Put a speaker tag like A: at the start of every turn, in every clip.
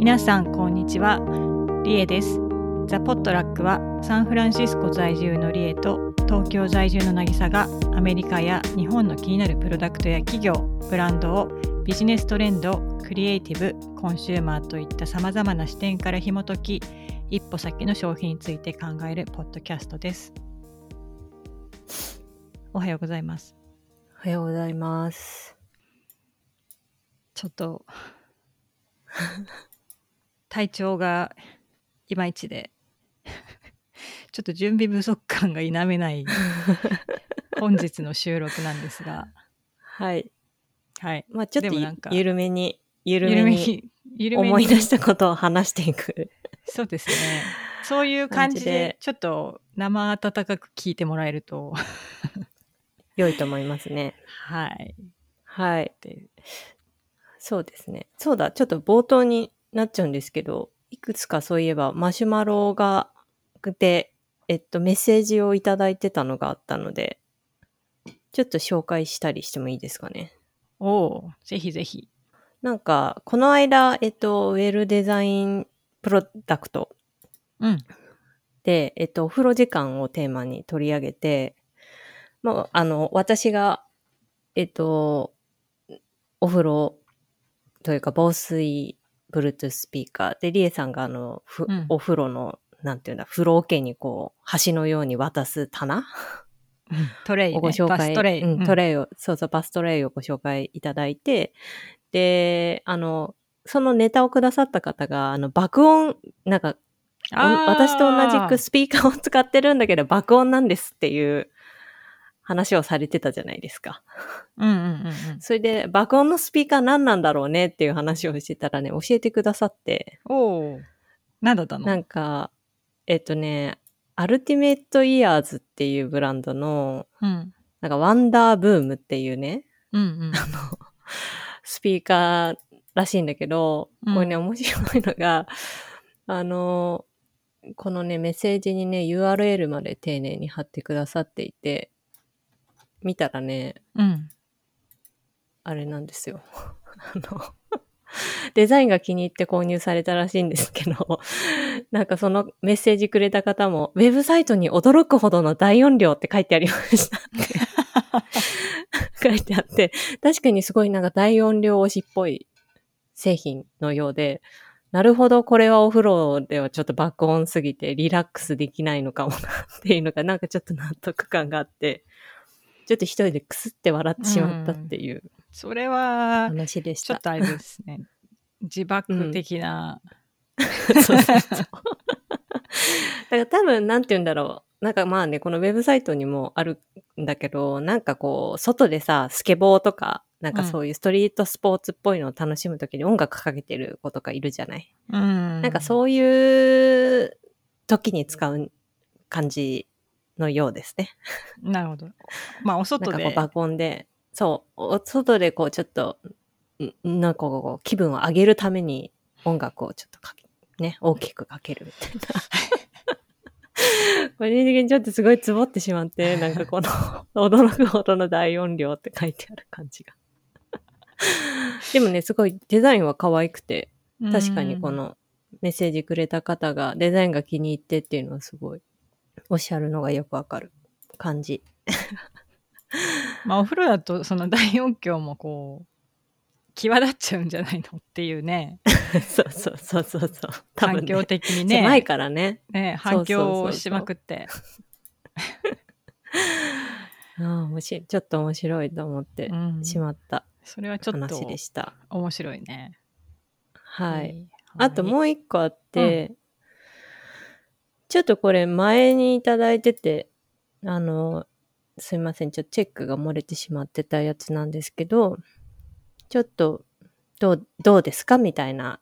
A: 皆さんこんにちは。リエです。ザ・ポットラックはサンフランシスコ在住のリエと東京在住の渚がアメリカや日本の気になるプロダクトや企業ブランドをビジネストレンドクリエイティブコンシューマーといったさまざまな視点から紐解き一歩先の商品について考えるポッドキャストです。おはようございます。
B: おはようございます。
A: ちょっと 体調がいまいちで ちょっと準備不足感が否めない 本日の収録なんですが
B: はい。
A: はい
B: まあちょっと
A: でもなんか
B: 緩めに、緩
A: 緩め
B: めに思い出したことを話していく。
A: そうですねそういう感じでちょっと生温かく聞いてもらえると
B: 良いと思いますね。
A: はい
B: はい。
A: で
B: そうですね。そうだ、ちょっと冒頭になっちゃうんですけど、いくつかそういえばマシュマロが、で、えっと、メッセージをいただいてたのがあったので、ちょっと紹介したりしてもいいですかね。
A: おおぜひぜひ
B: なんか、この間、えっと、ウェルデザインプロダクト
A: うん
B: で、えっと、お風呂時間をテーマに取り上げて、まあ、あの、私が、えっと、お風呂というか防水 Bluetooth スピーカー。で、リエさんがあの、ふ
A: うん。
B: お風呂の、なんていうんだ、風呂桶にこう、橋のように渡す棚？
A: トレイ、ね、
B: をご紹介、
A: トレイ、
B: うん、トレイを、そうそう、バストレイをご紹介いただいて、で、あの、そのネタをくださった方が、あの、爆音、なんか、私と同じくスピーカーを使ってるんだけど爆音なんですっていう話をされてたじゃないですか。
A: うんうんうんうん。
B: それで爆音のスピーカー何なんだろうねっていう話をしてたらね、教えてくださって、
A: おお何だったの？
B: なんか、えっとね、アルティメットイヤーズっていうブランドの、
A: うん。
B: なんかワンダーブームっていうね、
A: うんうん。
B: スピーカーらしいんだけど、
A: うん。
B: これね、面白いのが、あの、このね、メッセージにね、URL まで丁寧に貼ってくださっていて、見たらね、
A: うん
B: あれなんですよ。あの、デザインが気に入って購入されたらしいんですけど、なんかそのメッセージくれた方も、ウェブサイトに驚くほどの大音量って書いてありました。書いてあって、確かにすごいなんか大音量推しっぽい製品のようで、なるほど、これはお風呂ではちょっと爆音すぎてリラックスできないのかもなっていうのがなんかちょっと納得感があって、ちょっと一人でクスって笑ってしまったっていう
A: それは
B: 話でした。
A: ちょっとあれですね 自爆的な、
B: そうそうそう。だから多分、なんて言うんだろう。なんかまあね、このウェブサイトにもあるんだけど、なんかこう、外でさ、スケボーとか、なんかそういうストリートスポーツっぽいのを楽しむときに音楽かけてる子とかいるじゃない？
A: うん
B: なんかそういう時に使う感じのようですね。
A: なるほどまあお
B: なん
A: 外で
B: かこう爆音で、そう、お外でこうちょっと、んなんかこう気分を上げるために音楽をちょっとかけ、ね、大きくかけるみたいな。個人的にちょっとすごいツボってしまって、なんかこの驚くほどの大音量って書いてある感じが。でもね、すごいデザインは可愛くて、確かにこのメッセージくれた方がデザインが気に入ってっていうのはすごいおっしゃるのがよくわかる感じ。
A: まあお風呂だとその大音響もこう際立っちゃうんじゃないのっていうね
B: そうそうそうそうそう。
A: 環境
B: ね、
A: 的にね
B: 狭いからね。
A: ね反響をしまくって
B: ああ、面白い。ちょっと面白いと思って
A: うん
B: しまった
A: それはちょっ
B: 話
A: と
B: でした。
A: 面白いね
B: はい。
A: い
B: あとも
A: う
B: う一個あって、ちょっとこれ前にいただいてて、あの、すいません。ちょっとチェックが漏れてしまってたやつなんですけど、ちょっと、どう、どうですかみたいな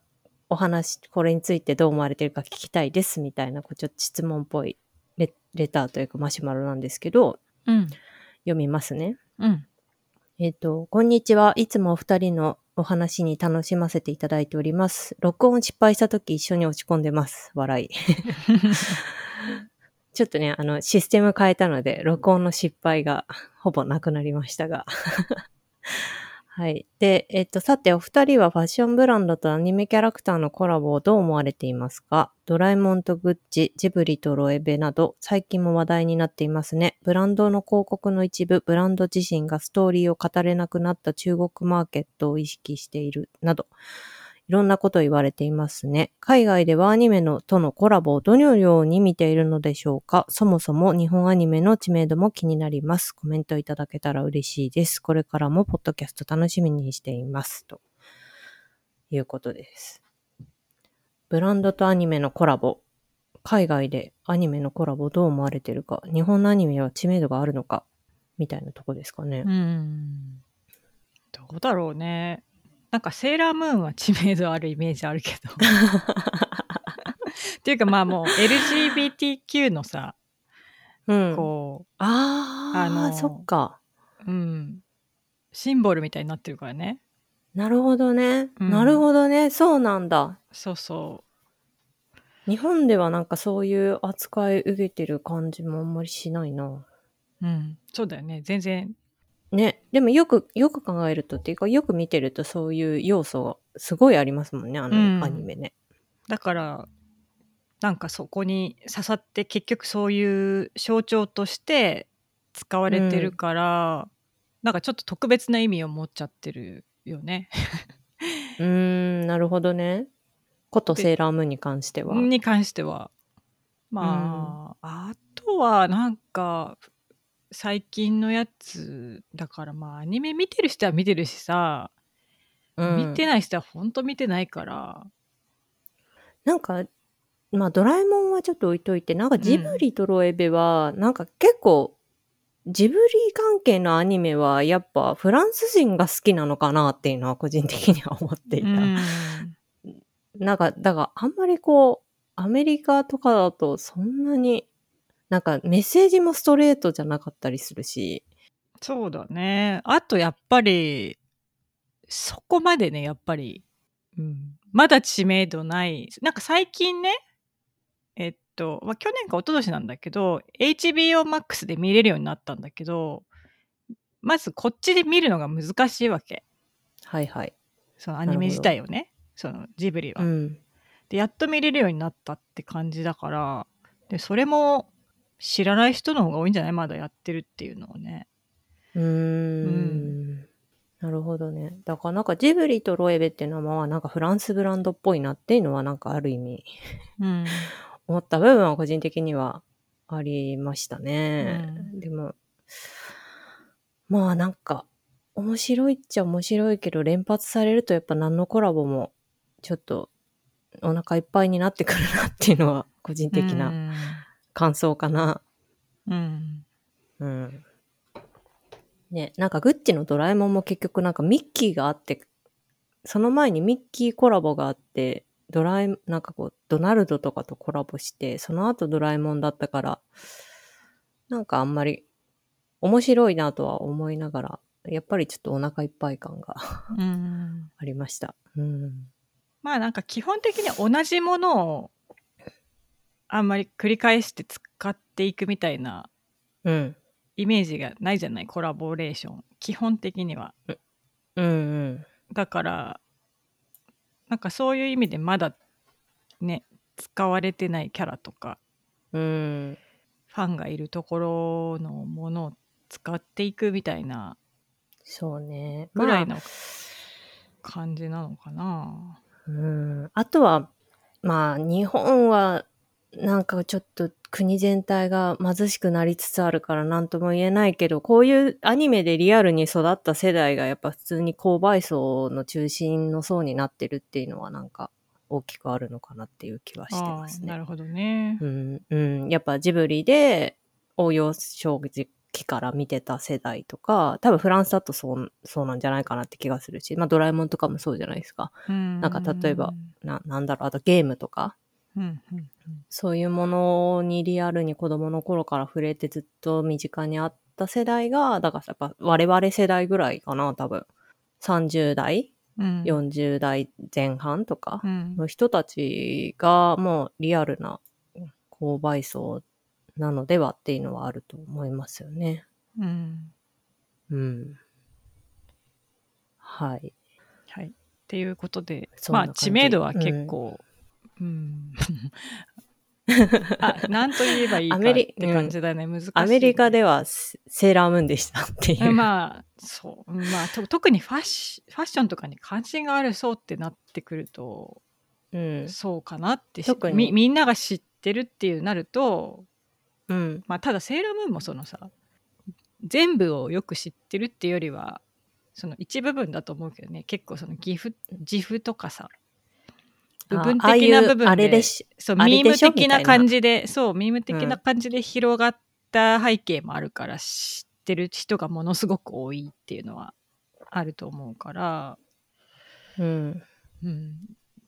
B: お話、これについてどう思われてるか聞きたいですみたいな、こうちょっと質問っぽいレレターというかマシュマロなんですけど、
A: うん
B: 読みますね。
A: うん
B: えっ、と、こんにちは。いつもお二人のお話に楽しませていただいております。録音失敗した時一緒に落ち込んでます。笑い。ちょっとね、あの、システム変えたので、録音の失敗がほぼなくなりましたが。はい。で、えっと、さて、お二人はファッションブランドとアニメキャラクターのコラボをどう思われていますか？ドラえもんとグッチ、ジブリとロエベなど、最近も話題になっていますね。ブランドの広告の一部、ブランド自身がストーリーを語れなくなった中国マーケットを意識しているなど、いろんなこと言われていますね。海外ではアニメのとのコラボをどのように見ているのでしょうか？そもそも日本アニメの知名度も気になります。コメントいただけたら嬉しいです。これからもポッドキャスト楽しみにしています。ということです。ブランドとアニメのコラボ。海外でアニメのコラボどう思われてるか？日本のアニメは知名度があるのか？みたいなとこですかね。
A: うん。どうだろうね。なんかセーラームーンは知名度あるイメージあるけど。っていうかまあもう LGBTQ のさ、
B: うん。
A: こ
B: あー、
A: あの
B: そっか。
A: う、うん、シンボルみたいになってるからね。
B: なるほどね。
A: うん
B: なるほどね。そうなんだ。
A: そうそ
B: 日本ではなんかそういう扱い受けてる感じもあんまりしないな。
A: う。うん。そうだよね。全然。
B: ね。でもよく、よく考えるとっていうか、よく見てるとそういう要素がすごいありますもんね、あの
A: うん
B: アニメね。
A: だから、なんかそこに刺さって結局そういう象徴として使われてるから、なんかちょっと特別な意味を持っちゃってるよね。
B: うーん、なるほどね。ことセーラームーンに関しては。
A: に関しては。まあ、あとはなんか最近のやつだからまあアニメ見てる人は見てるしさ、
B: うん
A: 見てない人はほんと見てないから。
B: なんか、まあドラえもんはちょっと置いといて、なんかジブリとロエベは、なんか結構、ジブリ関係のアニメはやっぱフランス人が好きなのかなっていうのは個人的には思っていた。
A: うん
B: なんか、だからあんまりこう、アメリカとかだとそんなに、なんかメッセージもストレートじゃなかったりするし、
A: そうだね。あとやっぱり、そこまでね、やっぱり、うん、まだ知名度ない。なんか最近ね、えっと、まあ、去年か一昨年なんだけど、HBO Max で見れるようになったんだけど、まずこっちで見るのが難しいわけ。
B: はいはい。
A: そのアニメ自体をね、そのジブリは。
B: うん。
A: で、やっと見れるようになったって感じだから、で、それも知らない人の方が多いんじゃない？まだやってるっていうのをね。
B: うーん。なるほどね。だからなんかジブリとロエベっていうのはまあなんかフランスブランドっぽいなっていうのはなんかある意味
A: うん。
B: 思った部分は個人的にはありましたね。
A: うん
B: でも、まあなんか面白いっちゃ面白いけど連発されるとやっぱ何のコラボもちょっとお腹いっぱいになってくるなっていうのは個人的
A: う
B: なん感想かな。
A: うん。
B: うん。ね、なんかグッチのドラえもんも結局なんかミッキーがあって、その前にミッキーコラボがあって、ドラえ、なんかこう、ドナルドとかとコラボして、その後ドラえもんだったから、なんかあんまり面白いなとは思いながら、やっぱりちょっとお腹いっぱい感が
A: うん。
B: ありました。うん。
A: まあなんか基本的に同じものをあんまり繰り返して使っていくみたいな
B: うん。
A: イメージがないじゃない？コラボレーション基本的には
B: うんうん。
A: だからなんかそういう意味でまだね使われてないキャラとか
B: うん。
A: ファンがいるところのものを使っていくみたいな
B: そうね。まあ
A: ぐらいの感じなのかな、
B: うん。あとは、まあ、日本は、なんかちょっと国全体が貧しくなりつつあるから何とも言えないけど、こういうアニメでリアルに育った世代がやっぱ普通に購買層の中心の層になってるっていうのはなんか大きくあるのかなっていう気はしてますね。
A: なるほどね
B: う。ん、うん。やっぱジブリで応用将棋から見てた世代とか、多分フランスだとそう、そうなんじゃないかなって気がするし、まあドラえもんとかもそうじゃないですか。
A: な
B: なんか例えばな、なんだろう、あとゲームとか、
A: うんうん
B: そういうものにリアルに子供の頃から触れてずっと身近にあった世代が、だからやっぱ我々世代ぐらいかな、多分。30代、
A: うん、
B: 40代前半とか
A: うん
B: の人たちがもうリアルな購買層なのではっていうのはあると思いますよね。
A: うん
B: うん。はい。
A: はい。っていうことで、まあ知名度は結構、うん。あ、なんと言えばいいかっ
B: アメリ
A: て感じだね。難しい。
B: アメリカではセセーラームーンでしたっていう。
A: まあ、そう。まあ、と特にファッシファッションとかに関心があるそうってなってくると、
B: うん。
A: そうかなってし
B: 特に
A: みみんなが知ってるっていうなると、
B: うん。
A: まあ、ただセーラームーンもそのさ全部をよく知ってるっていうよりはその一部分だと思うけどね結構その岐阜自負とかさ部分的な部分で
B: あれでし、
A: そうミーム的な感じでそうミーム的な感じで広がった背景もあるから知ってる人がものすごく多いっていうのはあると思うから、
B: うん。
A: うん、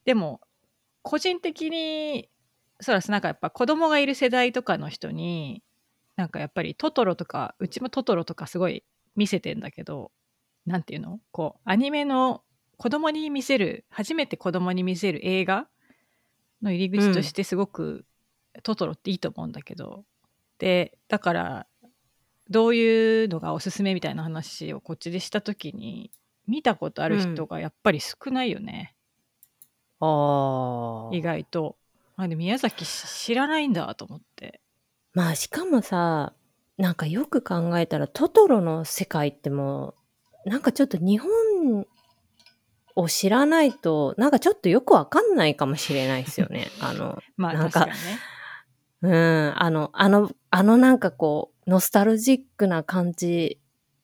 A: でも個人的にそうです。なんかやっぱ子供がいる世代とかの人になんかやっぱりトトロとかうちもトトロとかすごい見せてんだけどなんていうの？こうアニメの子供に見せる初めて子供に見せる映画の入り口としてすごく、トトロっていいと思うんだけどでだからどういうのがおすすめみたいな話をこっちでした時に見たことある人がやっぱり少ないよね、
B: ああ。
A: 意外と。あで宮崎し知らないんだと思って。
B: まあしかもさ、なんかよく考えたらトトロの世界ってもう、なんかちょっと日本を知らないと、なんかちょっとよくわかんないかもしれないですよね。あの、
A: まあ
B: なんか
A: 確かにね。
B: うん、あの、あの、あのなんかこう、ノスタルジックな感じ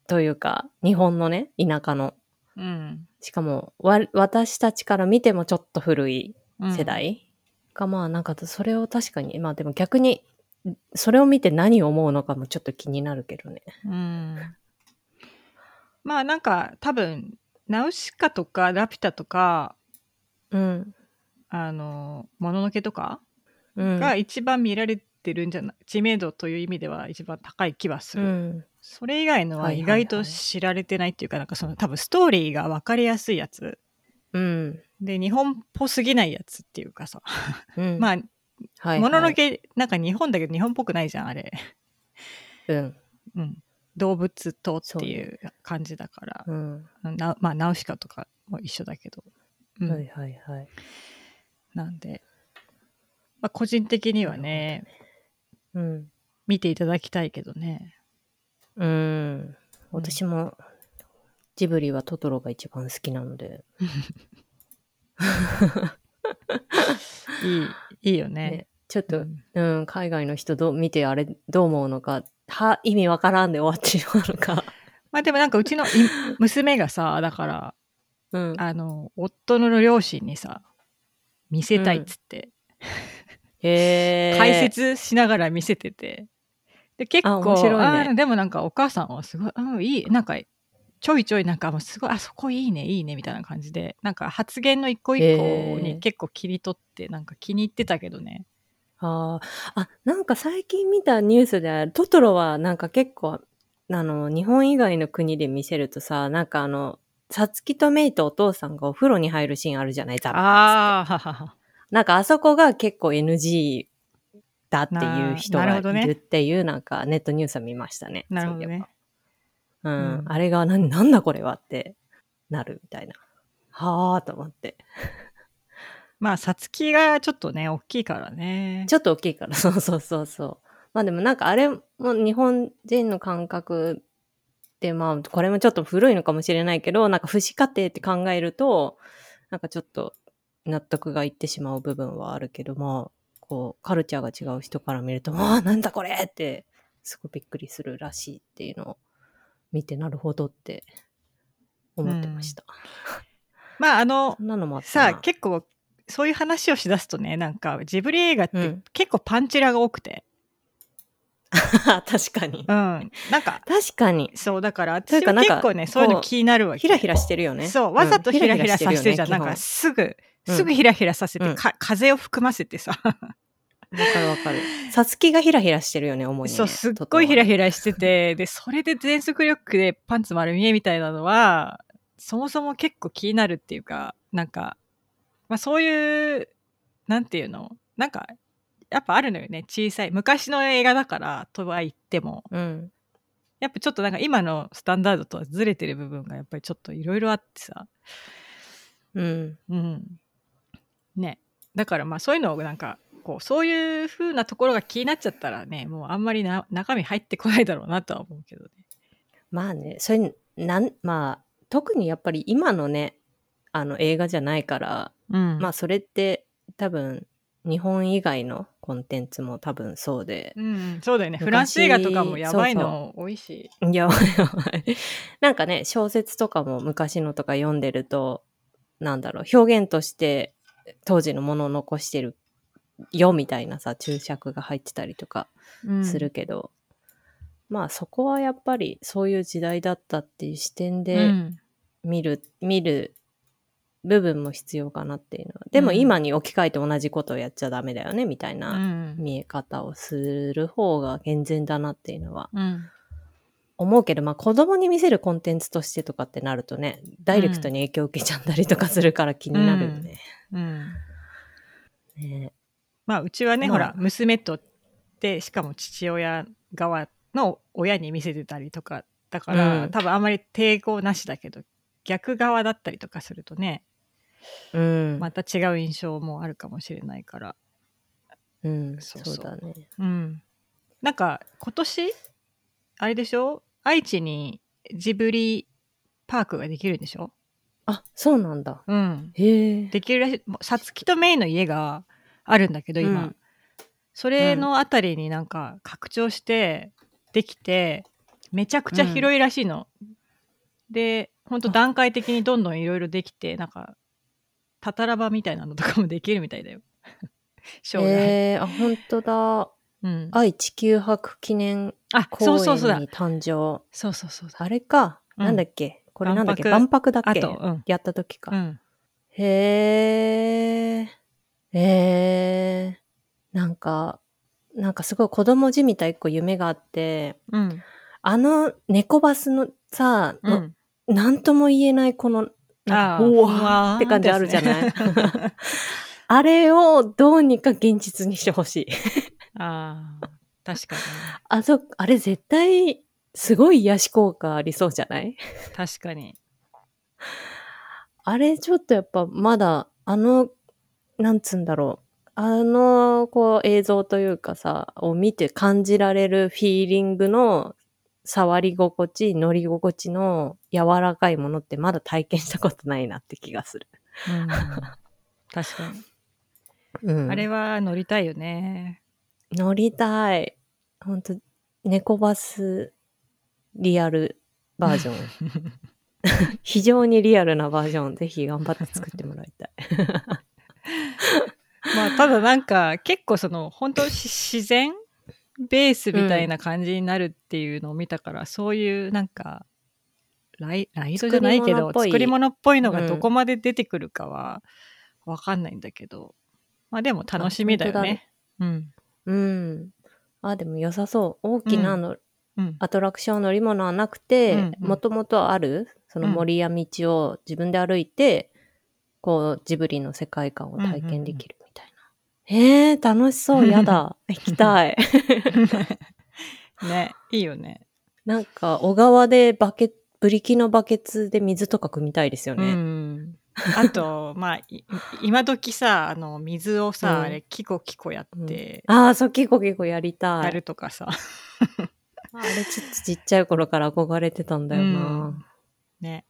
B: というか、日本のね、田舎の。
A: うん。
B: しかも、わ、私たちから見てもちょっと古い
A: うん
B: 世代が、まあなんかそれを確かに、まあでも逆に、それを見て何を思うのかもちょっと気になるけどね。
A: うん。まあなんか多分ナウシカとかラピュタとか
B: うん。
A: あのもののけとか
B: うん。
A: が一番見られてるんじゃない、知名度という意味では一番高い気はする。
B: うん。
A: それ以外のは意外と知られてないっていうか、なんかその多分ストーリーが分かりやすいやつ
B: うん。
A: で日本っぽすぎないやつっていうかさ、
B: うん。
A: まあ
B: はいはい、
A: もののけなんか日本だけど日本っぽくないじゃんあれ。
B: うん。
A: うん、動物とっていう感じだから、
B: うん。
A: なまあナウシカとかも一緒だけど、うん
B: はいはいはい。
A: なんで、まあ、個人的にはね
B: うん。
A: 見ていただきたいけどね
B: うん。私も、ジブリはトトロが一番好きなので。
A: いいいいよね
B: ね、ちょっと、
A: うん
B: うん、海外の人どう見てあれどう思うのか、は、意味わからんで終わってしまうのか。
A: まあでもなんかうちのい娘がさだから
B: うん。
A: あの夫の両親にさ見せたいっつって、
B: へー。
A: 解説しながら見せてて。で結
B: あ
A: 構
B: 面白いね。
A: でもなんかお母さんはすごい、うん、いいなんかちょいちょいなんかもうすごいあそこいいねいいねみたいな感じでなんか発言の一個一個に結構切り取ってなんか気に入ってたけどね
B: あーあ、なんか最近見たニュースで、トトロはなんか結構、あの、日本以外の国で見せるとさ、なんかあの、さつきとメイとお父さんがお風呂に入るシーンあるじゃないザ
A: ああ
B: なんかあそこが結構 NG だっていう人がいるっていうなんかネットニュースは見ましたね。
A: なるほどね。
B: うん。
A: うん
B: あれがな、なんだこれはってなるみたいな。はあと思って。
A: まあさつきがちょっとね大きいからね
B: ちょっと大きいから、そうそうそうそう。まあでもなんかあれも日本人の感覚で、まあこれもちょっと古いのかもしれないけど、なんか父子家庭って考えると、なんかちょっと納得がいってしまう部分はあるけど、まあ、こう、カルチャーが違う人から見ると、あ あ、なんだこれって、すごいびっくりするらしいっていうのを見て、なるほどって思ってました。
A: まああの
B: そんなのもあ
A: さ
B: な。
A: あ結構そういう話をしだすとねなんかジブリ映画って
B: うん
A: 結構パンチラが多くて
B: 確かに
A: う。ん、なんか
B: 確かに。
A: そうだから
B: というかなんか
A: 私も結構ねそういうの気になるわけ
B: ひらひらしてるよね。
A: そうわざと
B: ん
A: ヒラヒラさせてるじゃなんかすぐ
B: うん
A: すぐヒラヒラさせて、
B: うん
A: か風を含ませてさ
B: わかるわかる。さつきがヒラヒラしてるよね、主に、ね。
A: そうすっごいヒラ
B: ヒ
A: ヒラしててでそれで全速力でパンツ丸見えみたいなのはそもそも結構気になるっていうかなんか、まあ、そういうなんていうの？なんかやっぱあるのよね小さい昔の映画だからとは言っても
B: うん。
A: やっぱちょっとなんか今のスタンダードとはずれてる部分がやっぱりちょっといろいろあってさ。
B: うん。
A: うん。ね。だからまあそういうのをなんか、こう、そういう風なところが気になっちゃったらね、もうあんまりな中身入ってこないだろうなとは思うけどね。
B: まあね、それ、なん、まあ、特にやっぱり今のね、あの映画じゃないから、
A: うん。
B: まあそれって多分日本以外のコンテンツも多分そうで、
A: うんうん、そうだよね。
B: 昔
A: フランス映画とかもやばいの多いし。
B: いや、なんかね、小説とかも昔のとか読んでると、なんだろう、表現として当時のものを残してるよみたいなさ、注釈が入ってたりとか
A: うん
B: するけど、まあそこはやっぱりそういう時代だったっていう視点
A: う
B: で
A: ん。
B: 見る、見る部分も必要かなっていうのは。でも
A: うん。
B: 今に置き換えて同じことをやっちゃダメだよねみたいうなん
A: うん。
B: 見え方をする方が健全だなっていうのは。
A: うん。
B: 思うけど、まあ子供に見せるコンテンツとしてとかってなるとね、ダイレクトに影響を受けちゃったりとかするから気になるよね。
A: うん。
B: ね。
A: まあうちはね、
B: まあ。
A: ほら娘とでしかも父親側の親に見せてたりとかだから、
B: うん。
A: 多分あんまり抵抗なしだけど逆側だったりとかするとね
B: うん。
A: また違う印象もあるかもしれないから
B: うん、
A: そ
B: そうう
A: そう
B: だね。
A: うんなんか今年あれでしょ？愛知にジブリパークができるんでしょ？
B: あ、そうなんだ。
A: うん
B: へえ。
A: できるらしいさつきとメイの家があるんだけど今、
B: うん
A: それのあたりになんか拡張してできてめちゃくちゃ広いらしいの。でほんと段階的にどんどんいろいろできてなんかたたらばみたいなのとかもできるみたいだよ。将来、
B: へえ、あ、本当だ。
A: うん、
B: 愛地球博記念
A: あ
B: 公園
A: そうそうそうだ
B: に誕生。
A: そうそうそうだ
B: あれか。
A: うん
B: なんだっけ？これなんだっけ？
A: 万
B: 万博だっけ？
A: うん
B: やった時か。
A: うん、
B: へえ。へえ。なんか、なんかすごい子供じみた一個夢があって、
A: うん
B: あの猫バスのさ、の
A: うん、
B: なんとも言えないこの、なわ
A: ー
B: って感じあるじゃない？あれをどうにか現実にしてほしい。
A: あー確かに。
B: あそ、あれ絶対、すごい癒し効果ありそうじゃない？
A: 確かに。
B: あれちょっとやっぱまだ、あの、なんつうんだろう。あの、こう映像というかさ、を見て感じられるフィーリングの触り心地、乗り心地の柔らかいものってまだ体験したことないなって気がする。
A: うん確かに、
B: うん。
A: あれは乗りたいよね
B: 乗りたい。ほんと、猫バスリアルバージョン。非常にリアルなバージョン、ぜひ頑張って作ってもらいたい。
A: まあただなんか結構その本当し自然ベースみたいな感じになるっていうのを見たから、そういうなんかライライドじゃないけど
B: 作り物っぽい
A: のが
B: うん
A: どこまで出てくるかはわかんないんだけど、まあでも楽しみだよね。うん
B: うん。あ、でも良さそう。大きなあの、
A: うん
B: アトラクション乗り物はなくて
A: うん、うん
B: もともとある、その森や道を自分で歩いて、こう、ジブリの世界観を体験できる。えー、楽しそう。やだ。行きたい。
A: ねいいよね。
B: なんか、小川でバケブリキのバケツで水とか汲みたいですよ
A: う
B: ね。
A: んあと まあい今時さあの水をさ、
B: うん
A: あれキコキコやって
B: ああ、そう、結構結構やりた
A: や
B: い。
A: るとかさ、
B: あれちちっちゃい頃から憧れてたんだよな。
A: うんね。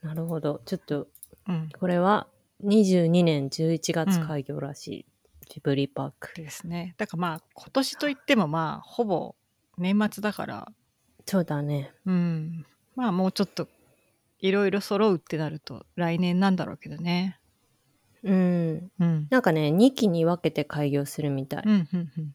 B: なるほど。ちょっと、
A: うん
B: これは22年11月開業らしい、ジブリパーク。
A: ですね。だからまあ今年といってもまあほぼ年末だから、
B: そうだね。
A: うん、まあもうちょっといろいろ揃うってなると来年なんだろうけどね。
B: うん。
A: うん。
B: なんかね、2期に分けて開業するみたい。
A: うんうんうん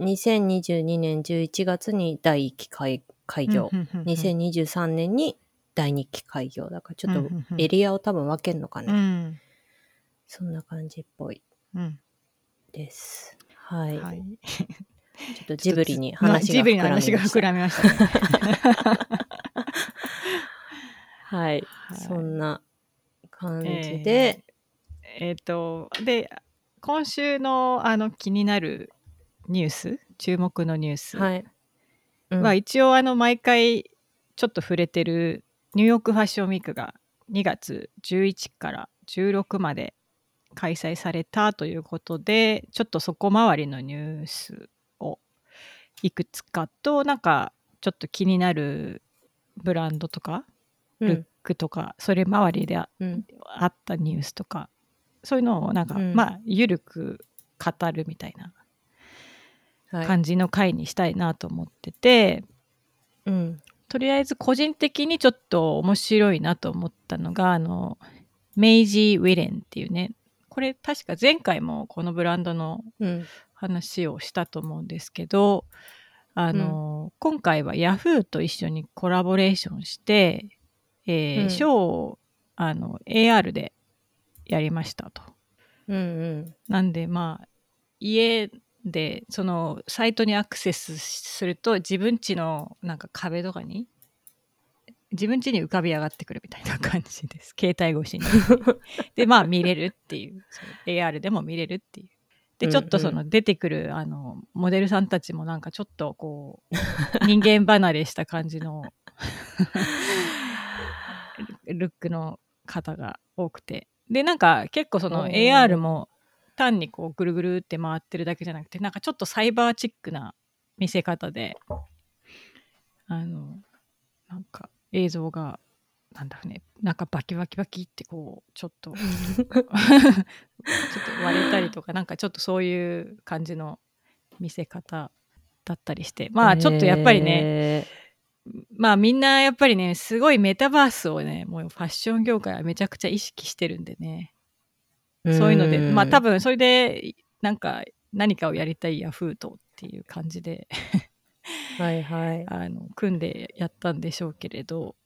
B: 2022年11月に第1期開開業。
A: うんうんうんうん
B: 2023年に第2期開業。だからちょっとエリアを多分分けるのかね。
A: うん
B: そんな感じっぽい
A: うん
B: です。はい。
A: はい。
B: ちょっとジブリに
A: まあ
B: 話が
A: ジブリの
B: 膨らみました。
A: 話が膨らみましたね。
B: はい。
A: はい
B: そんな感じで、
A: えっ、とで今週のあの気になるニュース注目のニュース、
B: はい。うん
A: は一応あの毎回ちょっと触れてるニューヨークファッションウィークが2月11から16まで開催されたということでちょっとそこ周りのニュースをいくつかとなんかちょっと気になるブランドとかルックとか、それ周りであ
B: うん。
A: あったニュースとかそういうのをなんか、
B: うん
A: まあゆるく語るみたいな
B: はい。
A: 感じの回にしたいなと思ってて、
B: うん。
A: とりあえず個人的にちょっと面白いなと思ったのがあのメイジー・ウィレンっていうねこれ確か前回もこのブランドの
B: うん。
A: 話をしたと思うんですけどあの、今回はヤフーと一緒にコラボレーションして、えー
B: うん
A: ショーをあの AR でやりましたと。
B: うんうん。
A: なんでまあ家でそのサイトにアクセスすると自分家のなんか壁とかに自分家に浮かび上がってくるみたいな感じです。携帯越しに。でまあ見れるっていう。AR でも見れるっていう。でちょっとその出てくるあのモデルさんたちもなんかちょっとこう人間離れした感じの ルックの方が多くて。でなんか結構その AR も単にこうぐるぐるって回ってるだけじゃなくてなんかちょっとサイバーチックな見せ方であのなんか映像がなんだろうねなんかバキバキバキってこうちょっと ちょっと割れたりとかなんかちょっとそういう感じの見せ方だったりしてまあちょっとやっぱりね、
B: ね。
A: まあみんなやっぱりねすごいメタバースをねもうファッション業界はめちゃくちゃ意識してるんでね。そういうのでまあ多分それでなんか何かをやりたいヤフーとっていう感じで
B: はいはい。
A: あの組んでやったんでしょうけれど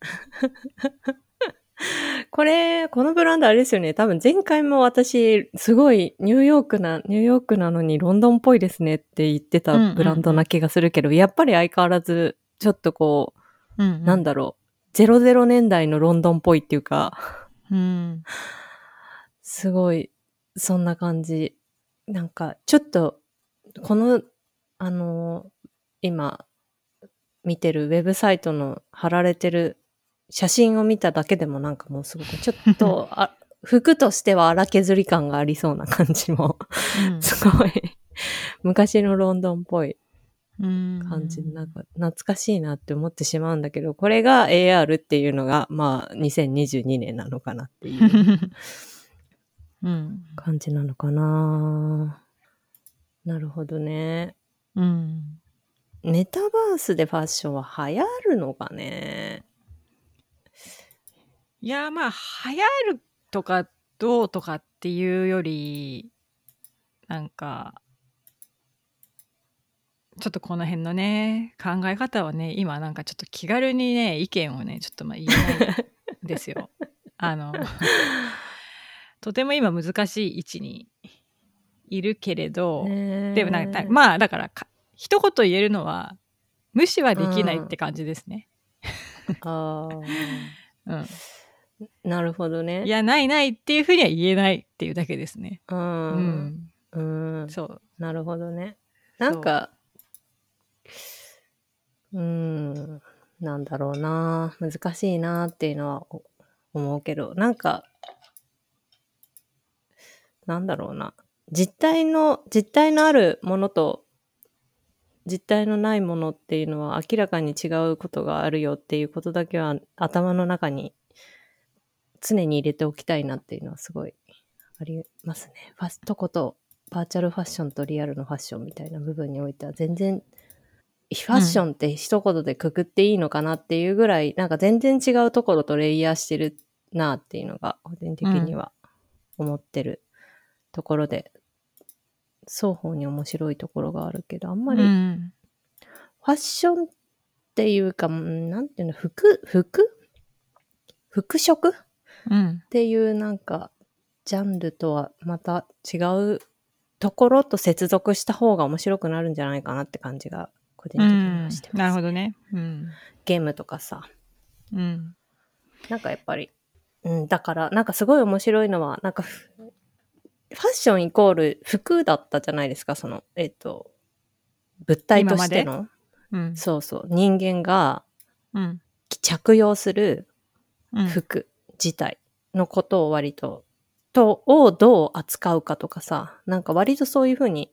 B: これ、このブランドあれですよね。多分前回も私、すごいニューヨークな、ニューヨークなのにロンドンっぽいですねって言って
A: うんうんうん
B: たブランドな気がするけど、やっぱり相変わらず、ちょっとこう、
A: うん、
B: なんだろう、00年代のロンドンっぽいっていうか、
A: うん
B: すごい、そんな感じ。なんか、ちょっと、この、あの、今、見てるウェブサイトの貼られてる写真を見ただけでもなんかもうすごく、ちょっと、あ服としては荒削り感がありそうな感じも、
A: うん。
B: すごい、昔のロンドンっぽい
A: うん。
B: 感じ。で、なんか懐かしいなって思ってしまうんだけど、これが AR っていうのが、まあ、2022年なのかなっていう。
A: うん。
B: 感じなのかな。なるほどね。
A: うん
B: メタバースでファッションは流行るのかね？
A: いやまあ流行るとかどうとかっていうよりなんかちょっとこの辺のね考え方はね今なんかちょっと気軽にね意見をねちょっとまあ言えないんですよ。あのとても今難しい位置にいるけれど、でもなんかまあだからか一言言えるのは無視はできないって感じですね。
B: あ
A: うん、
B: ー なるほどね。
A: いやないないっていうふうには言えないっていうだけですね。
B: う。
A: うんん、
B: うん。
A: そう
B: なるほどね。なんか、うん、なんだろうな。難しいなっていうのはお思うけど、なんか、なんだろうな。実体の、実体のあるものと、実体のないものっていうのは明らかに違うことがあるよっていうことだけは頭の中に常に入れておきたいなっていうのはすごいありますね。ファストことバーチャルファッションとリアルのファッションみたいな部分においては全然ファッションって一言でくくっていいのかなっていうぐらい、なんか全然違うところとレイヤーしてるなっていうのが個人的には思ってるところで、双方に面白いところがあるけど、あんまりフ
A: うん。
B: ァッションっていうか、うんなんていうの、服？服？服飾？
A: うん。
B: っていうなんかジャンルとはまた違うところと接続した方が面白くなるんじゃないかなって感じが個人
A: う
B: 的に
A: ん
B: はしてます。
A: なるほどね。うん。
B: ゲームとかさ。
A: うん。
B: なんかやっぱり、うん、だからなんかすごい面白いのは、なんかフファッションイコール服だったじゃないですか、その、えっ、と、物体としての。
A: うん。
B: そうそう、人間が
A: うん。
B: 着用する
A: うん。
B: 服自体のことを割と、と、をどう扱うかとかさ、なんか割とそういうふうに、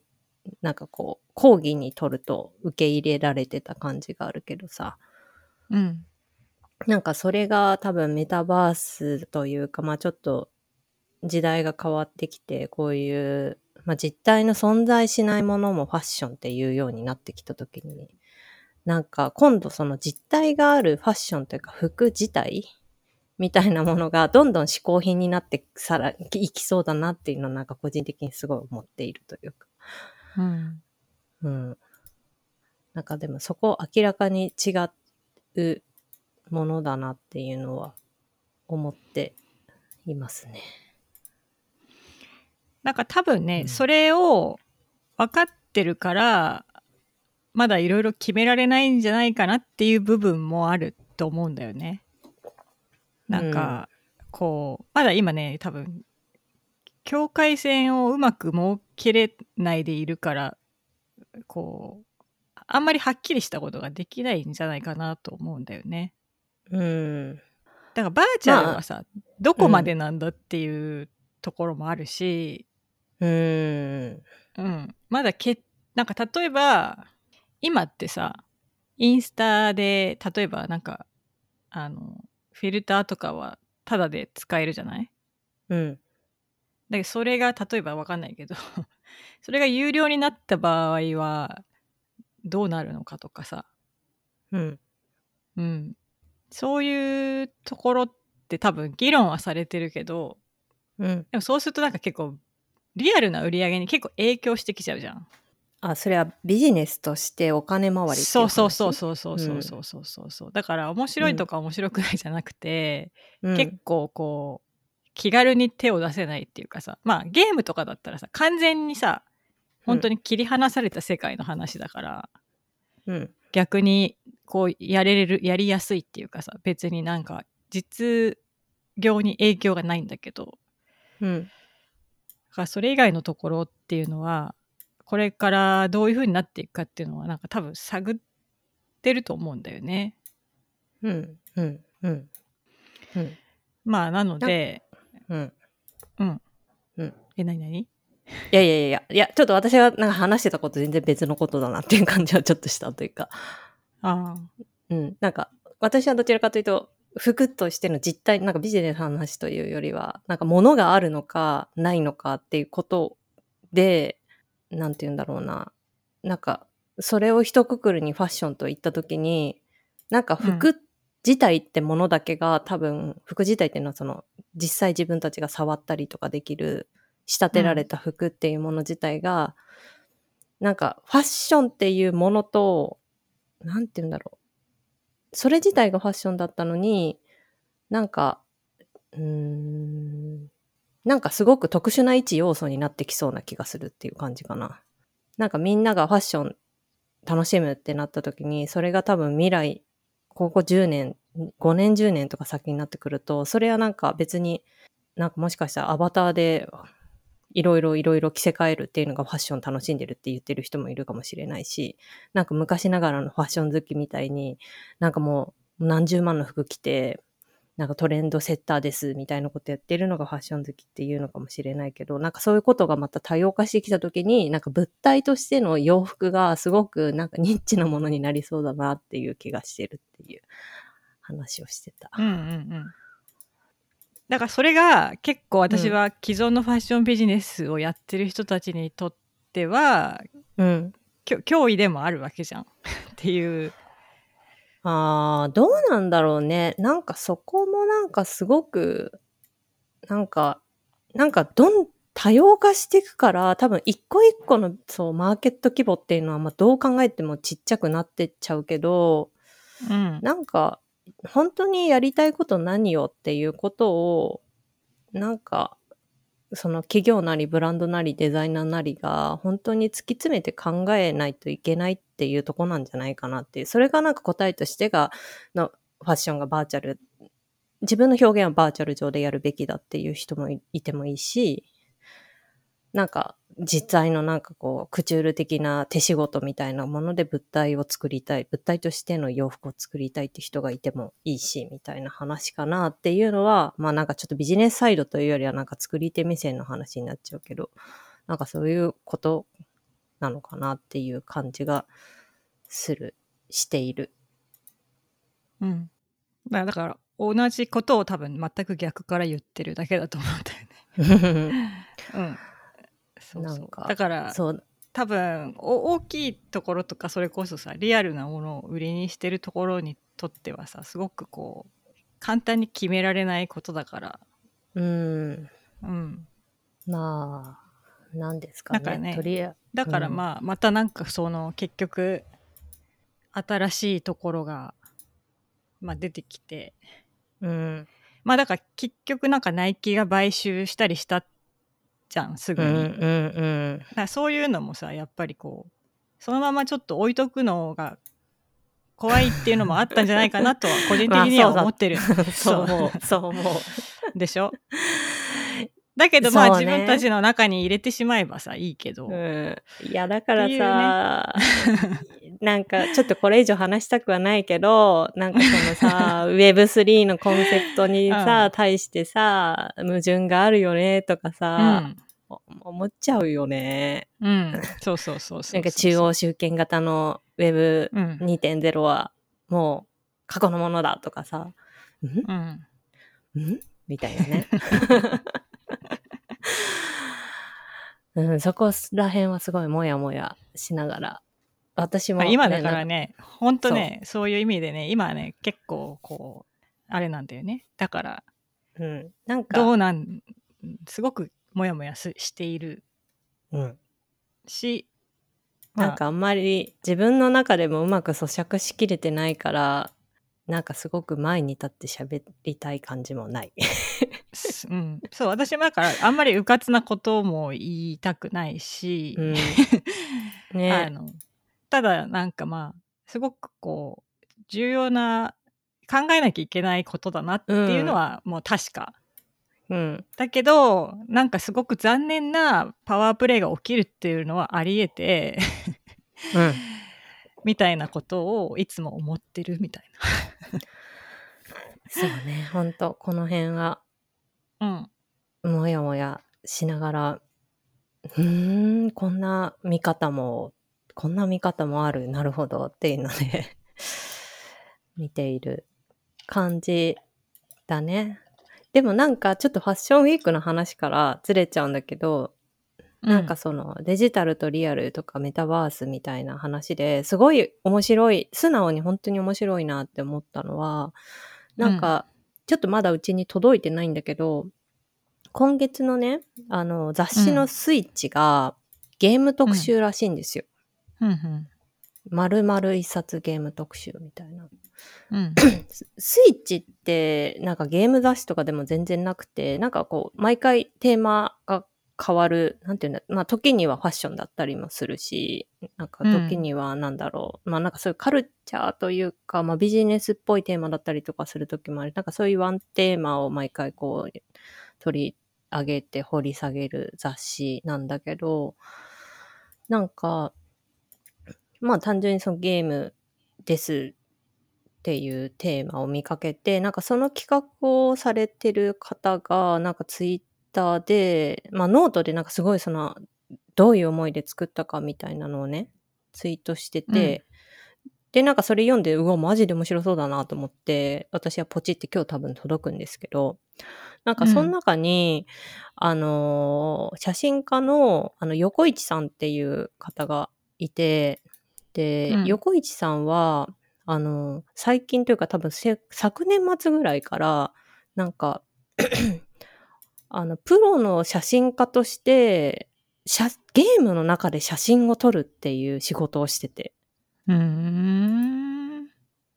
B: なんかこう、講義に取ると受け入れられてた感じがあるけどさ、
A: うん。
B: なんかそれが多分メタバースというか、まあちょっと時代が変わってきて、こういう、まあ実体の存在しないものもファッションっていうようになってきたときに、なんか今度その実体があるファッションというか服自体みたいなものがどんどん嗜好品になってさら、いきそうだなっていうのをなんか個人的にすごい思っているというか。
A: うん。
B: うん。なんかでもそこ明らかに違うものだなっていうのは思っていますね。
A: なんか多分ね、
B: うん
A: それを分かってるから、まだいろいろ決められないんじゃないかなっていう部分もあると思うんだよね。なんか、こう、まだ今ね、多分、境界線をうまく設けれないでいるから、こう、あんまりはっきりしたことができないんじゃないかなと思うんだよね。
B: うん。
A: だからバーチャルはさ、どこまでなんだっていうところもあるし、
B: うん。
A: うん、まだけなんか例えば今ってさインスタで例えばなんかあのフィルターとかはタダで使えるじゃない？
B: うん。
A: だけどそれが例えばわかんないけど それが有料になった場合はどうなるのかとかさ、
B: うん。
A: うん、そういうところって多分議論はされてるけど
B: うん。
A: でもそうするとなんか結構リアルな売り上げに結構影響してきちゃうじゃん。
B: あ、それはビジネスとしてお金回り
A: そうそうそう
B: う。
A: そうそうそうそうそうそうそうだから面白いとか面白くないじゃなくて、
B: うん、
A: 結構こう気軽に手を出せないっていうかさまあゲームとかだったらさ完全にさ本当に切り離された世界の話だから、
B: うん。
A: 逆にこうやれるやりやすいっていうかさ別になんか実業に影響がないんだけど
B: うん。
A: だからそれ以外のところっていうのはこれからどういう風になっていくかっていうのはなんか多分探ってると思うんだよね。
B: うん。うん。うん。うん。
A: まあなので
B: うん。
A: うん。
B: うん。
A: え何何？
B: いやいやいやいや、いや、ちょっと私がなんか話してたこと全然別のことだなっていう感じはちょっとしたというか。
A: ああ
B: うん。なんか、私はどちらかというと、服としての実態、なんかビジネスの話というよりは、なんか物があるのかないのかっていうことで、なんて言うんだろうな。なんか、それを一括りにファッションと言ったときに、なんか服自体ってものだけが、多分、服自体っていうのはその、実際自分たちが触ったりとかできる、仕立てられた服っていうもの自体が、なんかファッションっていうものと、なんて言うんだろう。それ自体がファッションだったのに、なんか、うーん、なんかすごく特殊な一要素になってきそうな気がするっていう感じかな。なんかみんながファッション楽しむってなった時に、それが多分未来、ここ10年、5年10年とか先になってくると、それはなんか別に、なんかもしかしたらアバターでいろいろいろいろ着せ替えるっていうのがファッション楽しんでるって言ってる人もいるかもしれないし、なんか昔ながらのファッション好きみたいに、なんかもう何十万の服着て、なんかトレンドセッターですみたいなことやってるのがファッション好きっていうのかもしれないけど、なんかそういうことがまた多様化してきた時に、なんか物体としての洋服がすごくなんかニッチなものになりそうだなっていう気がしてるっていう話をしてた。
A: うんうんうんだからそれが結構私は既存のファッションビジネスをやってる人たちにとっては
B: うん。
A: 脅威でもあるわけじゃん っていう
B: ああ、どうなんだろうね。なんかそこもなんかすごく、なんか、なんかどん、多様化していくから、多分一個一個のそうマーケット規模っていうのはまあどう考えてもちっちゃくなってっちゃうけど、
A: うん
B: なんか本当にやりたいこと何よっていうことを、なんかその企業なりブランドなりデザイナーなりが本当に突き詰めて考えないといけないっていうとこなんじゃないかなっていう。それがなんか答えとしてが、のファッションがバーチャル、自分の表現はバーチャル上でやるべきだっていう人もいいてもいいし、なんか実際のなんかこう、クチュール的な手仕事みたいなもので物体を作りたい、物体としての洋服を作りたいって人がいてもいいし、みたいな話かなっていうのは、まあなんかちょっとビジネスサイドというよりはなんか作り手目線の話になっちゃうけど、なんかそういうことなのかなっていう感じがする、している。
A: うん。だからだから同じことを多分全く逆から言ってるだけだと思うんだよね。うん。そうそうだから
B: そう、
A: 多分お大きいところとかそれこそさリアルなものを売りにしてるところにとってはさすごくこう簡単に決められないことだから、
B: うん。
A: うん、
B: まあ、なんですかね。
A: なんかね
B: とりあえ
A: だから
B: うん
A: まあ、またなんかその結局新しいところが、まあ、出てきて
B: うん。
A: まあだから結局なんかナイキが買収したりしたじゃんすぐに、
B: うんうん
A: そういうのもさやっぱりこうそのままちょっと置いとくのが怖いっていうのもあったんじゃないかなとは個人的には思ってる、
B: そう思う。そう。思う。
A: でしょ？だけどまあ、自分たちの中に入れてしまえばさいいけど、
B: うん。いや、だからさ、なんかちょっとこれ以上話したくはないけど、なんかそのさ、Web3 のコンセプトにさ、
A: うん。
B: 対してさ、矛盾があるよねとか
A: う
B: さ、
A: ん。
B: お思っちゃうよね。
A: うん、そうそうそうそう
B: なんか中央集権型の Web
A: うん、
B: 2.0はもう過去のものだとかさ、ん？
A: うん、
B: ん？みたいなね。うん、そこら辺はすごいもやもやしながら。私も、
A: まあ、今だから
B: ね。
A: ね本当ねそういう意味でね今ね結構こうあれなんだよねだから
B: うん。なん
A: ど
B: か、
A: うなんすごくモヤモヤすしている
B: うん。
A: し、まあ
B: なんかあんまり自分の中でもうまく咀嚼しきれてないから、なんかすごく前に立って喋りたい感じもない。
A: すうん、そう私もだからあんまりうかつなことも言いたくないし、
B: うん。
A: あ
B: ね。
A: のただなんかまあすごくこう重要な考えなきゃいけないことだなっていうのはもう確か、
B: うん。
A: だけどなんかすごく残念なパワープレイが起きるっていうのはありえて
B: うん。
A: みたいなことをいつも思ってるみたい
B: そうね。ほんと、この辺は、
A: な。うん
B: もやもやしながら、うーん、こんな見方も、こんな見方もある、なるほどっていうので、見ている感じだね。でもなんかちょっとファッションウィークの話からずれちゃうんだけど、なんかそのデジタルとリアルとかメタバースみたいな話ですごい面白い、素直に本当に面白いなって思ったのは、なんかちょっとまだうちに届いてないんだけど、今月のね、あの雑誌のスイッチがゲーム特集らしいんですよ。
A: うんうん
B: 丸々一冊ゲーム特集みたいな。
A: うん
B: ス スイッチってなんかゲーム雑誌とかでも全然なくて、なんかこう、毎回テーマが変わる、なんていうんだ、まあ時にはファッションだったりもするし、なんか時にはなんだろう、まあなんかそういうカルチャーというか、まあビジネスっぽいテーマだったりとかする時もある。なんかそういうワンテーマを毎回こう取り上げて掘り下げる雑誌なんだけど、なんか、まあ単純にそのゲームですっていうテーマを見かけて、なんかその企画をされてる方が、なんかツイッターで、まあノートでなんかすごいその、どういう思いで作ったかみたいなのをね、ツイートしてて、で、なんかそれ読んで、うわ、マジで面白そうだなと思って、私はポチって今日多分届くんですけど、なんかその中に、あのー写真家の、あの、横市さんっていう方がいて、で、
A: うん
B: 横市さんは、あのー最近というか多分せ昨年末ぐらいから、なんか、あの、プロの写真家として、写ゲームの中で写真を撮るっていう仕事をしてて。
A: うーん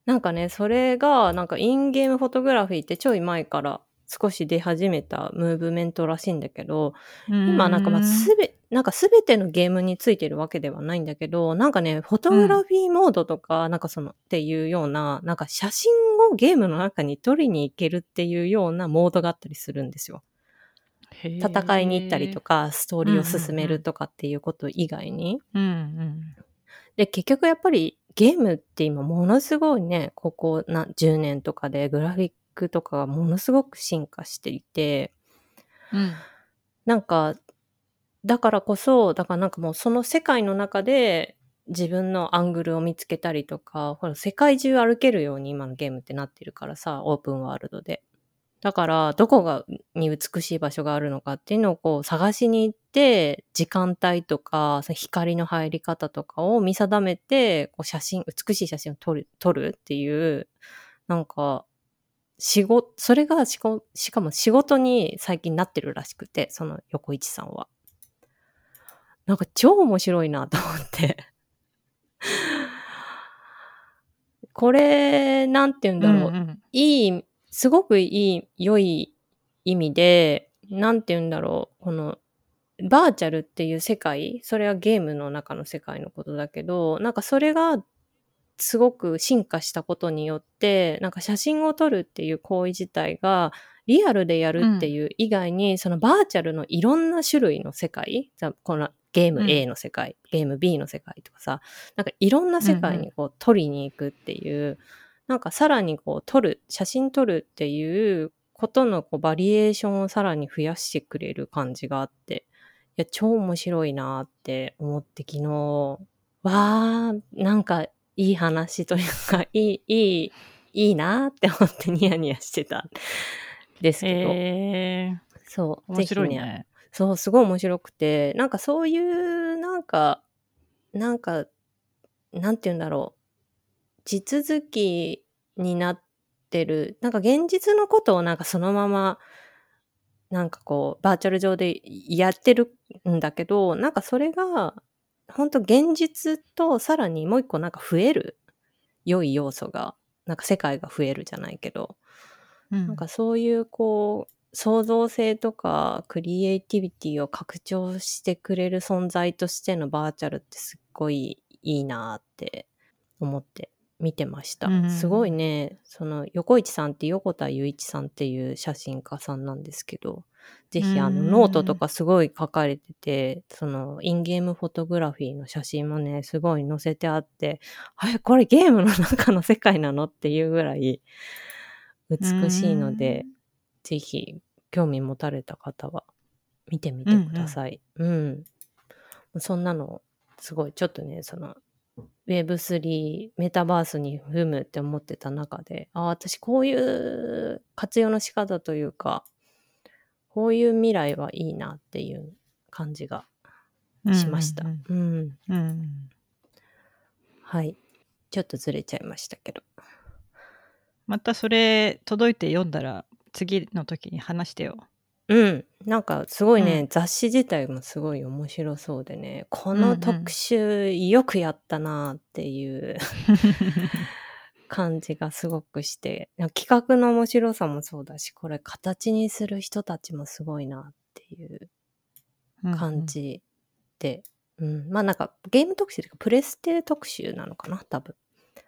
B: なんかね、それが、なんかインゲームフォトグラフィーってちょい前から少し出始めたムーブメントらしいんだけど、今なんかまあすべ、なんかすべてのゲームについてるわけではないんだけど、なんかね、フォトグラフィーモードとか、なんかその、っていうような、なんか写真をゲームの中に撮りに行けるっていうようなモードがあったりするんですよ。戦いに行ったりと
A: か。
B: か、ストーリーを進めるとかっていうこと以外に。
A: うんうん。
B: で、結局やっぱりゲームって今ものすごいね、ここな10年とかでグラフィックとかがものすごく進化していて、
A: うん。
B: なんか、だからこそ、だからなんかもうその世界の中で自分のアングルを見つけたりとか、ほら世界中歩けるように今のゲームってなってるからさ、オープンワールドで。だから、どこが、に美しい場所があるのかっていうのをこう探しに行って、時間帯とか、光の入り方とかを見定めて、こう写真、美しい写真を撮る、撮るっていう、なんか、仕事、それがしかしかも仕事に最近なってるらしくて、その横市さんは。なんか超面白いなと思って。これ、なんて言うんだろう。
A: うんうん
B: いい、すごくいい、良い意味で、なんて言うんだろう、この、バーチャルっていう世界、それはゲームの中の世界のことだけど、なんかそれがすごく進化したことによって、なんか写真を撮るっていう行為自体が、リアルでやるっていう以外に、そのバーチャルのいろんな種類の世界、じゃあこのゲーム
A: うん。
B: A の世界、ゲーム B の世界とかさ、なんかいろんな世界にこう撮りに行くっていう、なんかさらにこう撮る、写真撮るっていうことのこうバリエーションをさらに増やしてくれる感じがあって、いや、超面白いなって思って昨日、わー、なんかいい話というか、いい、いい、いいなって思ってニヤニヤしてた。ん ですけど、
A: えー、
B: そう、
A: 面白いね。
B: そう、すごい面白くて、なんかそういう、なんか、なんか、なんて言うんだろう。地続きになってる、なんか現実のことをなんかそのまま、なんかこう、バーチャル上でやってるんだけど、なんかそれが、本当現実とさらにもう一個なんか増える良い要素が、なんか世界が増えるじゃないけど、
A: うん。
B: なんかそういうこう、創造性とかクリエイティビティを拡張してくれる存在としてのバーチャルってすっごいいいなって思って見てました。
A: うん
B: すごいね、その横市さんって横田雄一さんっていう写真家さんなんですけど、ぜひあの
A: うん
B: ノートとかすごい書かれてて、そのインゲームフォトグラフィーの写真もね、すごい載せてあって、あれこれゲームの中の世界なのっていうぐらい美しいので、ぜひ興味持たれた方は見てみてください。うん、そんなの、すごい、ちょっとね、その、Web3、メタバースに踏むって思ってた中で、あ、私こういう活用の仕方というか、こういう未来はいいなっていう感じがしました。はい。ちょっとずれちゃいましたけど。
A: またそれ届いて読んだら次の時に話してよ。
B: うん。なんかすごいね、
A: う
B: 雑誌自体もすごい面白そうでね、こ
A: うんうん
B: の特集よくやったなっていう感じがすごくして、なんか企画の面白さもそうだし、これ形にする人たちもすごいなっていう感じで、うんまあなんかゲーム特集というかプレステ特集なのかな、多分。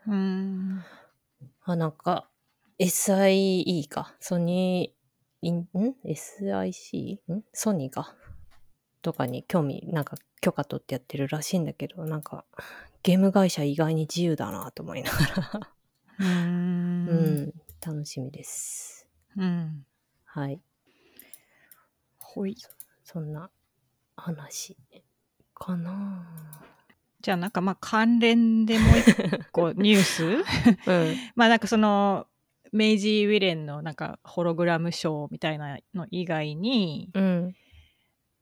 A: うん。うん。
B: あ、なんか SIE か。ソニー、インん ?SIC? ん？ソニーか。とかに興味、なんか許可取ってやってるらしいんだけど、なんかゲーム会社意外に自由だなと思いながら、
A: う。
B: うんん、楽しみです。
A: うん。
B: はい。
A: ほい。
B: そんな話かな
A: じゃあなんかまあ関連でもう一個ニュース？
B: うん。
A: まあなんかそのメイジー・ウィレンのなんかホログラムショーみたいなの以外に、
B: うん。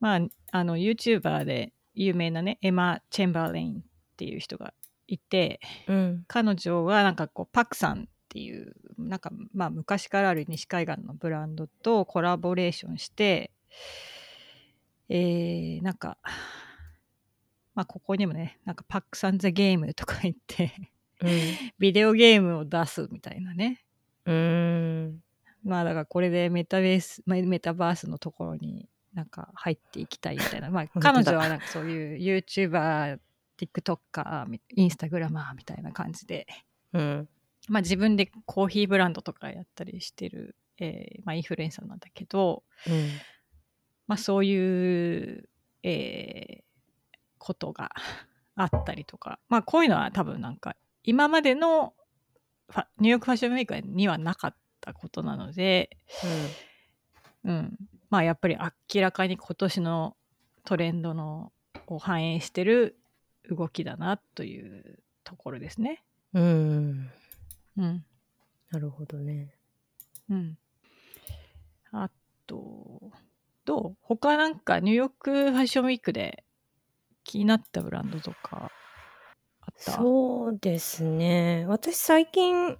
A: まああの YouTuber で有名なねエマ・チェンバーレインっていう人がいて
B: うん。
A: 彼女はなんかこうパクさんっていうなんかまあ昔からある西海岸のブランドとコラボレーションしてえー、なんかまあここにもねなんかパックさんザゲームとか言って
B: うん。
A: ビデオゲームを出すみたいなね
B: うん。
A: まあだからこれでメタベースメメタバースのところになんか入っていきたいみたいな まあ彼女はなんかそういう YouTuber TikToker みインスタグラマーみたいな感じで
B: うん。
A: まあ自分でコーヒーブランドとかやったりしてる、えーまあ、インフルエンサーなんだけど
B: うん。
A: まあそういう、えーことがあったりとか、まあこういうのは多分なんか今までのニューヨークファッションウィークにはなかったことなので、うん、まあやっぱり明らかに今年のトレンドのを反映してる動きだなというところですね。
B: うん。うん。
A: うん。
B: なるほどね。
A: うん。あと、どう？他なんかニューヨークファッションウィークで気になったブランドとか
B: そうですね。私最近、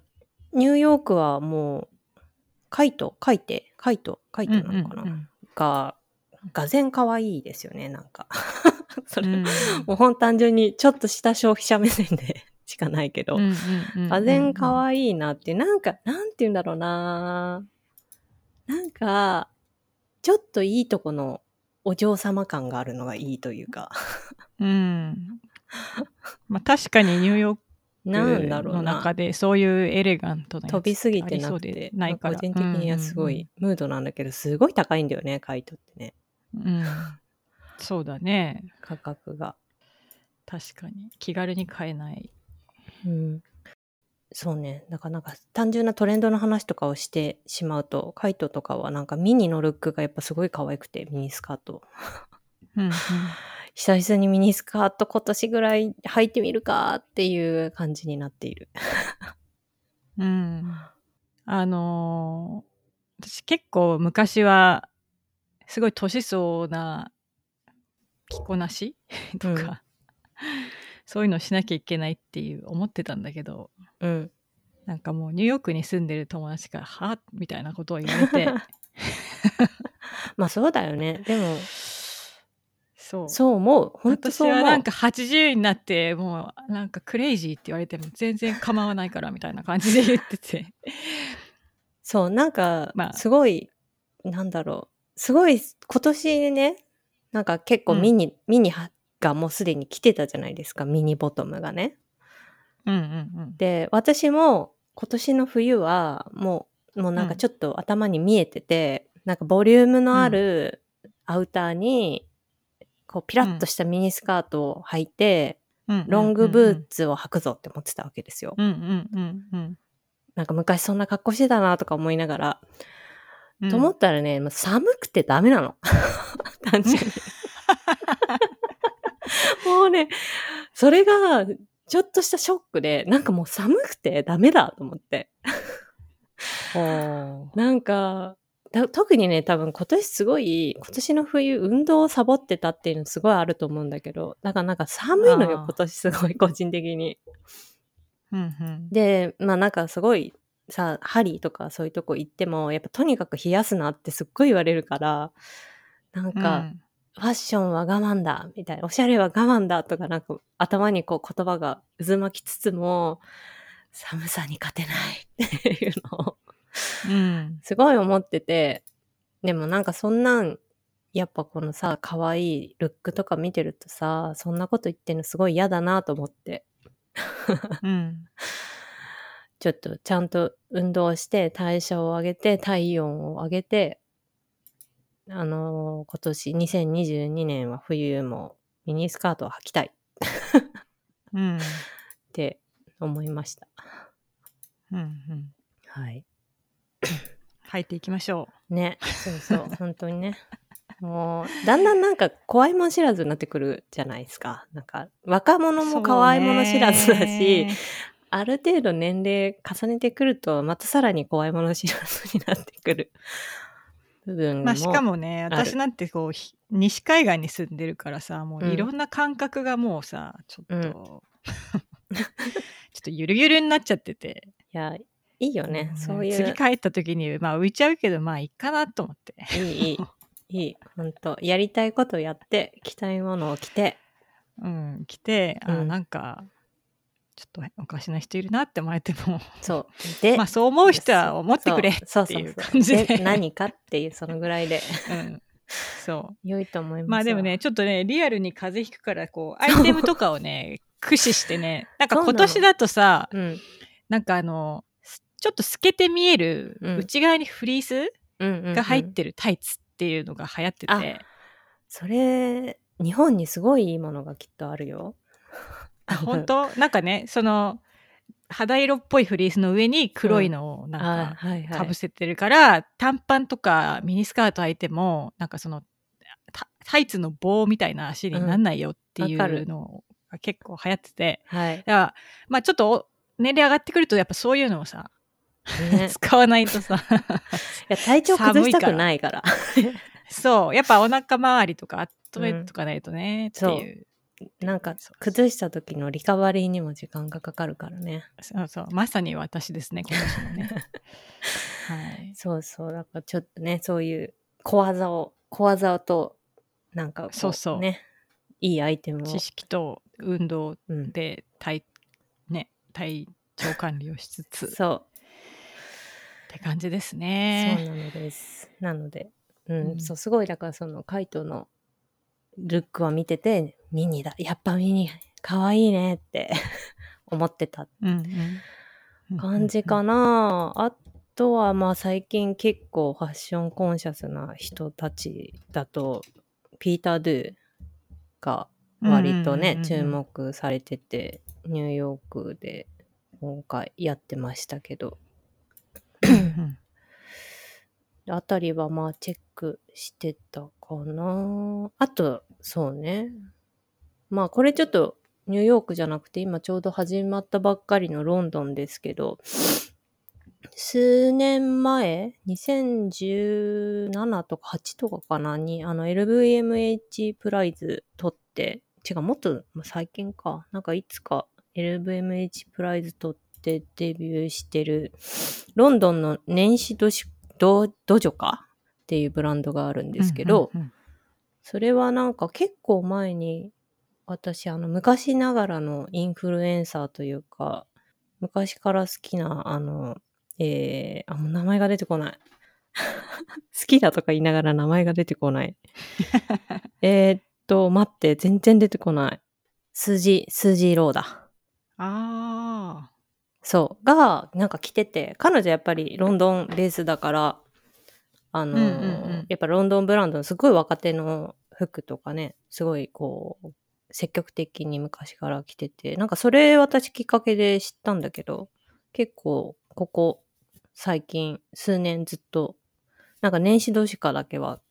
B: ニューヨークはもう、カイト、カイテ、カイト、カイトなのかな、
A: うんうん
B: が、がぜん可愛いですよね、なんか。それ、
A: うん。
B: もうほん単純にちょっとした消費者目線でしかないけど、
A: うんうんうんうん
B: がぜん可愛いなっていう、なんか、なんて言うんだろうな。なんか、ちょっといいとこのお嬢様感があるのがいいというか、
A: うん。まあ確かにニューヨーク
B: なんだろう
A: の
B: な。
A: 中でそういうエレガントな
B: 飛びすぎてなくて、
A: ないから
B: 個人的にはすごいムードなんだけど、すごい高いんだよね、カイトってね、
A: うんうんうんそうだね
B: 価格が。
A: 確かに気軽に買えない
B: うん。そうね。だからなんか単純なトレンドの話とかをしてしまうと、カイトとかはなんかミニのルックがやっぱすごい可愛くて、ミニスカート。
A: うんうん
B: 久々にミニスカート今年ぐらい履いてみるかっていう感じになっている。
A: うんあのー私結構昔はすごい年相応な着こなしとか、そういうのしなきゃいけないっていう思ってたんだけど
B: うん。
A: なんかもうニューヨークに住んでる友達から「は?」みたいなことを言われて
B: まあそうだよね。でも、
A: そう
B: そう思う。本当
A: 私
B: そう思う。
A: はなんか80になってもうなんかクレイジーって言われても全然構わないからみたいな感じで言ってて
B: そう、なんか
A: まあ、
B: すごい、なんだろう。すごい、今年ね、なんか結構ミニ、ミニはがもうすでに来てたじゃないですか。ミニボトムがね。
A: うんうんうん
B: で、私も今年の冬はもう、もうなんかちょっと頭に見えてて、なんかボリュームのあるアウターに、こうピラッとしたミニスカートを履いて、
A: うん
B: ロングブーツを履くぞって思ってたわけですよ。なんか昔そんな格好してたなとか思いながら、
A: うん
B: と思ったらね、もう寒くてダメなの。単純に。もうね、それが、ちょっとしたショックで、なんかもう寒くてダメだと思って。
A: ほ
B: なんか、だ特にね、多分今年すごい、今年の冬運動をサボってたっていうのすごいあると思うんだけど、だからなんか寒いのよ、今年すごい、個人的に。
A: ううんうん。
B: で、まあなんかすごいさ、ハリーとかそういうとこ行っても、やっぱとにかく冷やすなってすっごい言われるから、なんか、ファッションは我慢だ、みたいな、おしゃれは我慢だとかなんか頭にこう言葉が渦巻きつつも、寒さに勝てないっていうのを
A: うんうん
B: すごい思ってて、でもなんかそんなん、やっぱこのさ、可愛いルックとか見てるとさ、そんなこと言ってんのすごい嫌だなと思って。
A: うん
B: ちょっとちゃんと運動して代謝を上げて体温を上げて、あのー今年2022年は冬もミニスカートを履きたいっ
A: うん
B: て思いました。
A: うんうん
B: はい。
A: 履いていきましょ
B: ね、そうそう、本当にね。もう、だんだんなんか怖いもん知らずになってくるじゃないですか。なんか、若
A: う
B: 者も可愛いもの知らずだし、ある程度年齢重ねてくると、またさらに怖いもの知らずになってくる部分も。
A: まあしかもね私なんてこうひ西海岸に住んでるからさもう
B: うん
A: いろんな感覚がもうさちょっと、
B: うん
A: ちょっとゆるゆるになっちゃってて
B: いや、いいよね。
A: ん
B: そういう。
A: 次帰った時にまあ浮いちゃうけどまあいいかなと思って
B: いい、いい。いい。本当やりたいことやって、着たいものを着て。
A: うん来てあ、
B: うん
A: なんかちょっとおかしな人いるなって思われても
B: そう。で、
A: まあそう思う人は思ってくれって
B: そうそう
A: いう
B: そう
A: 感じで
B: で何かっていう、そのぐらいで。
A: うん、そう
B: 良いと思います。
A: まあでもね、、ちょっとね、リアルに風邪ひくから、こう、アイテムとかをね、駆使してね、なんか今年だとさ、
B: うん。
A: なんかあの、すちょっと透けて見える、
B: うん
A: 内側にフリース
B: うんうん、うん。
A: が入ってるタイツっっていうのが流行ってて
B: あそれ、日本にすごいいいものがきっとあるよ。
A: あ本当？なんかねその肌色っぽいフリースの上に黒いのをなんか
B: はいはい。
A: かぶせてるから、短パンとかミニスカート履いてもなんかそのタタイツの棒みたいな足になんないよってい
B: う
A: のが結構流行ってて、
B: はい。
A: だからまあちょっとお年齢上がってくるとやっぱそういうのをさ、
B: ね、
A: 使わないとさ。
B: いや体調崩したくないから。
A: そう。やっぱお腹周りとか温めとかないとね、っていう。
B: なんか崩した時のリカバリーにも時間がかかるからね。
A: そうそう。まさに私ですね今年もね。はい。
B: そうそう。だからちょっとね、そういう小技を、小技と、なんかこ
A: そうそう。
B: ね、いいアイテムを。
A: 知識と運動
B: うん、
A: で体ね体調管理をしつつ。っ
B: そう。
A: て感じです
B: そう
A: ね。
B: なのです。なので、うん、
A: うん
B: そう、すごい、だからその、カイトのルックを見てて、ミニだ。やっぱミニ、かわいいねって 思ってた感じかな。あとは、まあ最近結構ファッションコンシャスな人たちだと、ピーター・ドゥが割とね、注目されてて、ニューヨークで今回やってましたけど、
A: うん
B: あたりはまあチェックしてたかな。あと、そうね。まあこれちょっとニューヨークじゃなくて今ちょうど始まったばっかりのロンドンですけど、数年前 ?2017 とか8とかかなに、あの LVMH プライズ取って、違う、もっと最近か。なんかいつか LVMH プライズ取っててデビューしてる、ロンドンの年始ドシドドジョカっていうブランドがあるんですけど、
A: うんうん
B: それはなんか結構前に、私、あの、昔ながらのインフルエンサーというか、昔から好きな、あの、えー、あ、もう名前が出てこない。好きだとか言いながら名前が出てこない。えーっと、待って、全然出てこない。数字、数字ローだ。
A: あ
B: そう。が、なんか着てて、彼女やっぱりロンドンベースだから、あのー、
A: うんうんうん
B: やっぱロンドンブランドのすごい若手の服とかね、すごいこう、積極的に昔から着てて、なんかそれ私きっかけで知ったんだけど、結構ここ最近数年ずっと、なんか年始同士かだけは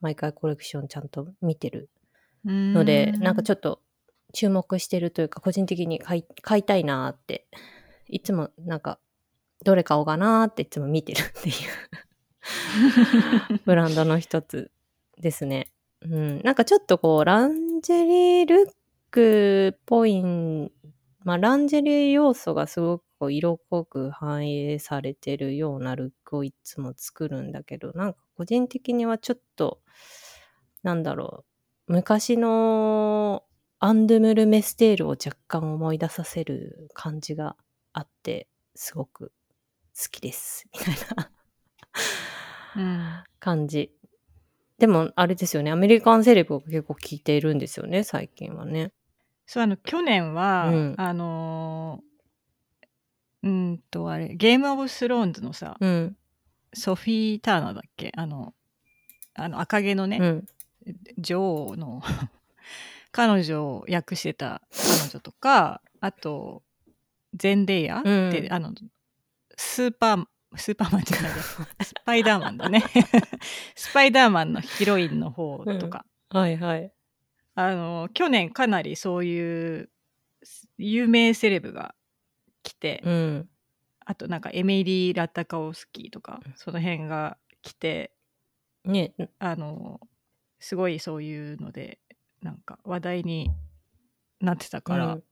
B: 毎回コレクションちゃんと見てる
A: あ。
B: ので、なんかち
A: ょっ
B: ょっと注目してるというか、個人的に買い買いたいなーって、いつもなんか、どれ買おうかなーっていつも見てるっていう ブランドの一つですね。うん。なんかちょっとこう、ランジェリールックっぽいん、まあランジェリー要素がすごくこう色濃く反映されてるようなルックをいつも作るんだけど、なんか個人的にはちょっと、なんだろう、昔のアンドゥムル・メステールを若干思い出させる感じがあって、すごく好きです。みたいな
A: うん
B: 感じ。でも、あれですよね。アメリカンセレブが結構聞いているんですよね、最近はね。
A: そうあの去年は、
B: うん
A: あのーうんとあれゲームオブスローンズのさ、
B: うん。
A: ソフィー・ターナーだっけ？あのあの赤毛のね、
B: うん。
A: 女王の 彼女を訳してた彼女とかあとゼンデイヤって、
B: うん。
A: あのスーパースーパーマンじゃないや。スパイダーマンだね。スパイダーマンのヒロインの方とか、
B: はいはい。
A: あの去年かなりそういう有名セレブが来て、
B: うん。
A: あとなんかエミリー・ラタカオスキーとかその辺が来て
B: ね、
A: あのすごいそういうのでなんか話題になってたから、
B: うん。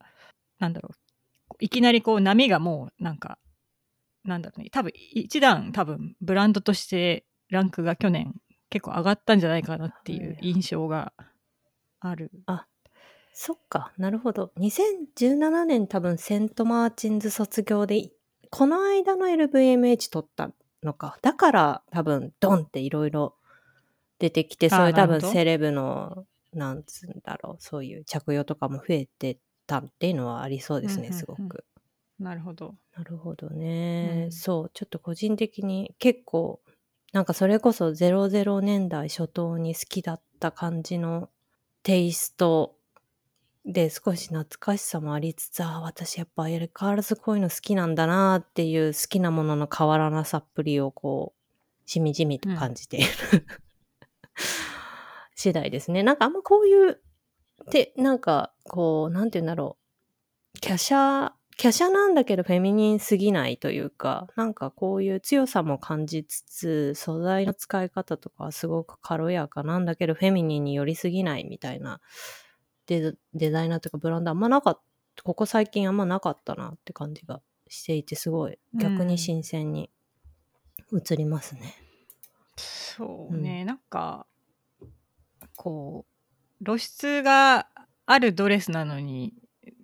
A: なんだろういきなりこう波がもうなんかなんだろうね多分一段多分ブランドとしてランクが去年結構上がったんじゃないかなっていう印象がある。
B: そっか、なるほど。2017年多分セントマーチンズ卒業で、この間の LVMH 取ったのか。だから多分ドンっていろいろ出てきて、そういう多分セレブの、なんつうんだろう、そういう着用とかも増えてたっていうのはありそうですね、
A: うんうんうん
B: すごく。
A: なるほど。
B: なるほどね、
A: うん
B: そう、ちょっと個人的に結構なんかそれこそ00年代初頭に好きだった感じのテイストで少し懐かしさもありつつ、ああ、私やっぱ相変わらずこういうの好きなんだなっていう好きなものの変わらなさっぷりをこう、しみじみと感じている、次第ですね。なんかあんまこういう、で、なんかこう、なんて言うんだろう。華奢、華奢なんだけどフェミニンすぎないというか、なんかこういう強さも感じつつ、素材の使い方とかはすごく軽やかなんだけど、フェミニンに寄りすぎないみたいなデデザイナーとかブランドあんまなかった、ここ最近あんまなかったなって感じがしていて、すごい逆に新鮮に映りますね。
A: そうね、なんかこう露出があるドレスなのに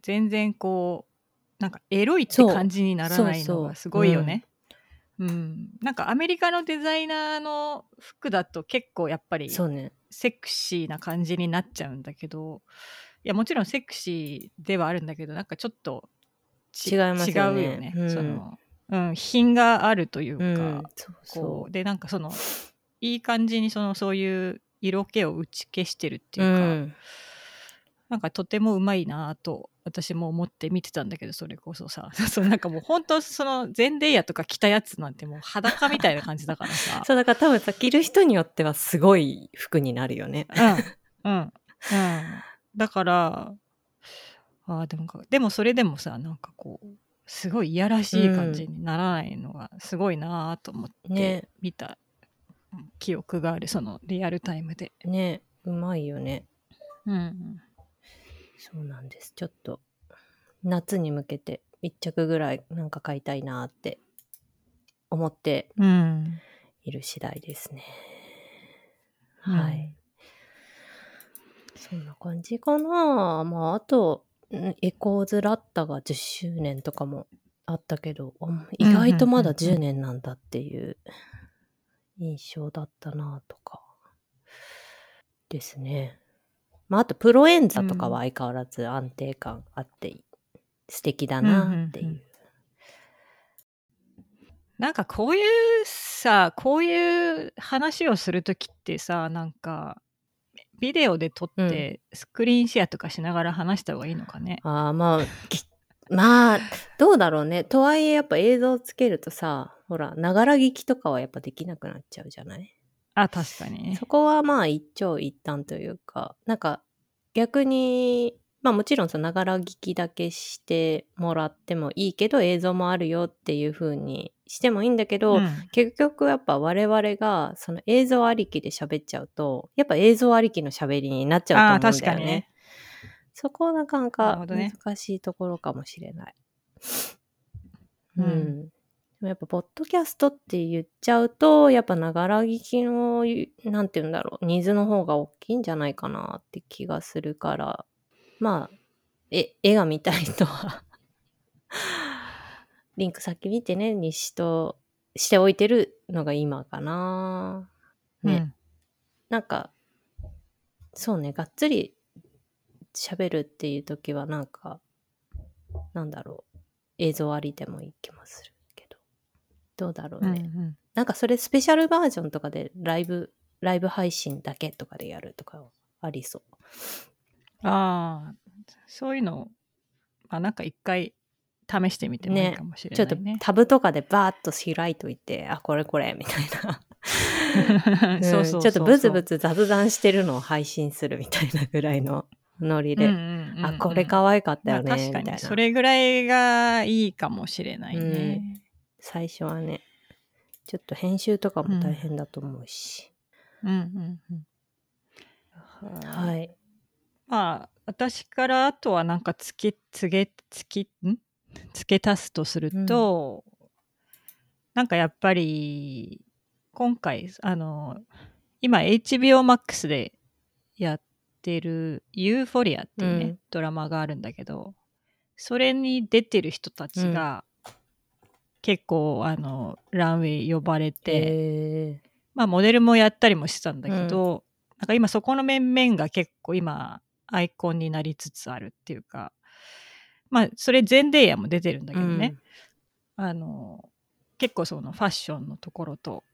A: 全然こうなんかエロいって感じにならないのがすごいよね。うん、なんかアメリカのデザイナーの服だと結構やっぱり。セクシーな感じになっちゃうんだけどいやもちろんセクシーではあるんだけどなんかちょっとち
B: 違いますよね。
A: よね、
B: うん。
A: その、うん、品があるというか、
B: うん、そう
A: こ
B: そう。
A: でなんかそのいい感じにそのそういう色気を打ち消してるって
B: う。
A: いうか、
B: ん。
A: なんかとてもうまいなと私も思って見てたんだけどそれこそさ そうなんかもう本当そのゼンデイヤとか着たやつなんてもう裸みたいな感じだからさ
B: そう、だから多分さ、着る人によってはすごい服になるよね。
A: うんうんうんだからあーでもかでもそれでもさなんかこうすごいいやらしい感じにならないのがすごいなと思って
B: ね
A: 見た記憶があるそのリアルタイムで。
B: ね、うまいよね。
A: うん
B: そうなんです。ちょっと、夏に向けて一着ぐらいなんか買いたいなって思って
A: うん
B: いる次第ですね。
A: うん
B: はい。そんな感じかな。まあ、あと、んエコーズラッタが10周年とかもあったけど、あ意外とまだ10年なんだっていう印象だったなとか。ですね。まあ、あと、プロエンザとかは相変わらず安定感あって、素敵だなっていう。
A: うんうんうんなんかこういうさこういう話をする時ってさなんかビデオで撮ってスクリーンシェアとかしながら話した方がいいのかね？
B: ああ、まあ、き まあ、どうだろうね。とはいえ、やっぱ映像つけるとさ、ほら、ながら聞きとかはやっぱできなくなっちゃうじゃない？
A: あ確かにね
B: そ。こはまあ一長一短というか、なんか逆に、まあもちろんさ、ながら聞きだけしてもらってもいいけど映像もあるよっていう風にしてもいいんだけど、
A: うん
B: 結局やっぱ我々がその映像ありきで喋っちゃうと、やっぱ映像ありきの喋りになっちゃうと思うんだよね。
A: あー確かにね
B: そこはなかなか難しいところかもしれない。
A: う
B: うんやっぱ、ポッドキャストって言っちゃうと、やっぱ、ながら聞きの、なんて言うんだろう、ニーズの方が大きいんじゃないかなって気がするから、まあ、え、絵が見たい人は、リンク先見てね、にしと、しておいてるのが今かな。ね。なんか、そうね、がっつり喋るっていう時はなんか、なんだろう、映像ありでもいい気もするどうだろう
A: うん
B: ね。
A: うん
B: なんかそれスペシャルバージョンとかでライブ、ライブ配信だけとかでやるとかありそう。
A: ああそういうのまあなんか一回試してみてもいいかもしれ
B: ちょっと
A: ないね。
B: タブとかでバーッと開いといて、あ、これこれみたいな。
A: そ ううんそうそう
B: ちょっとブツブツ雑談してるのを配信するみたいなぐらいのノリで、
A: うんうんうんうん
B: あ、これ可愛かったよね、
A: まあ確か
B: みたいな。
A: にそれぐらいがいいかもしれないね。
B: 最初はね、ちょっと編集とかも大変だと思うし。
A: うんうんうん。
B: はい。
A: まあ私からあとはなんか付け付け付けん？付け足すとすると、なんかやっぱり今回あの今 HBO Max でやってる「ユーフォリア」っていうね、
B: うん。
A: ドラマがあるんだけどそれに出てる人たちが、結構あのランウェイ呼ばれて、
B: え
A: まあモデルもやったりもしてたんだけど、なんか今そこの面々が結構今アイコンになりつつあるっていうかまあそれゼンデイヤも出てるんだけどね、あの結構そのファッションのところと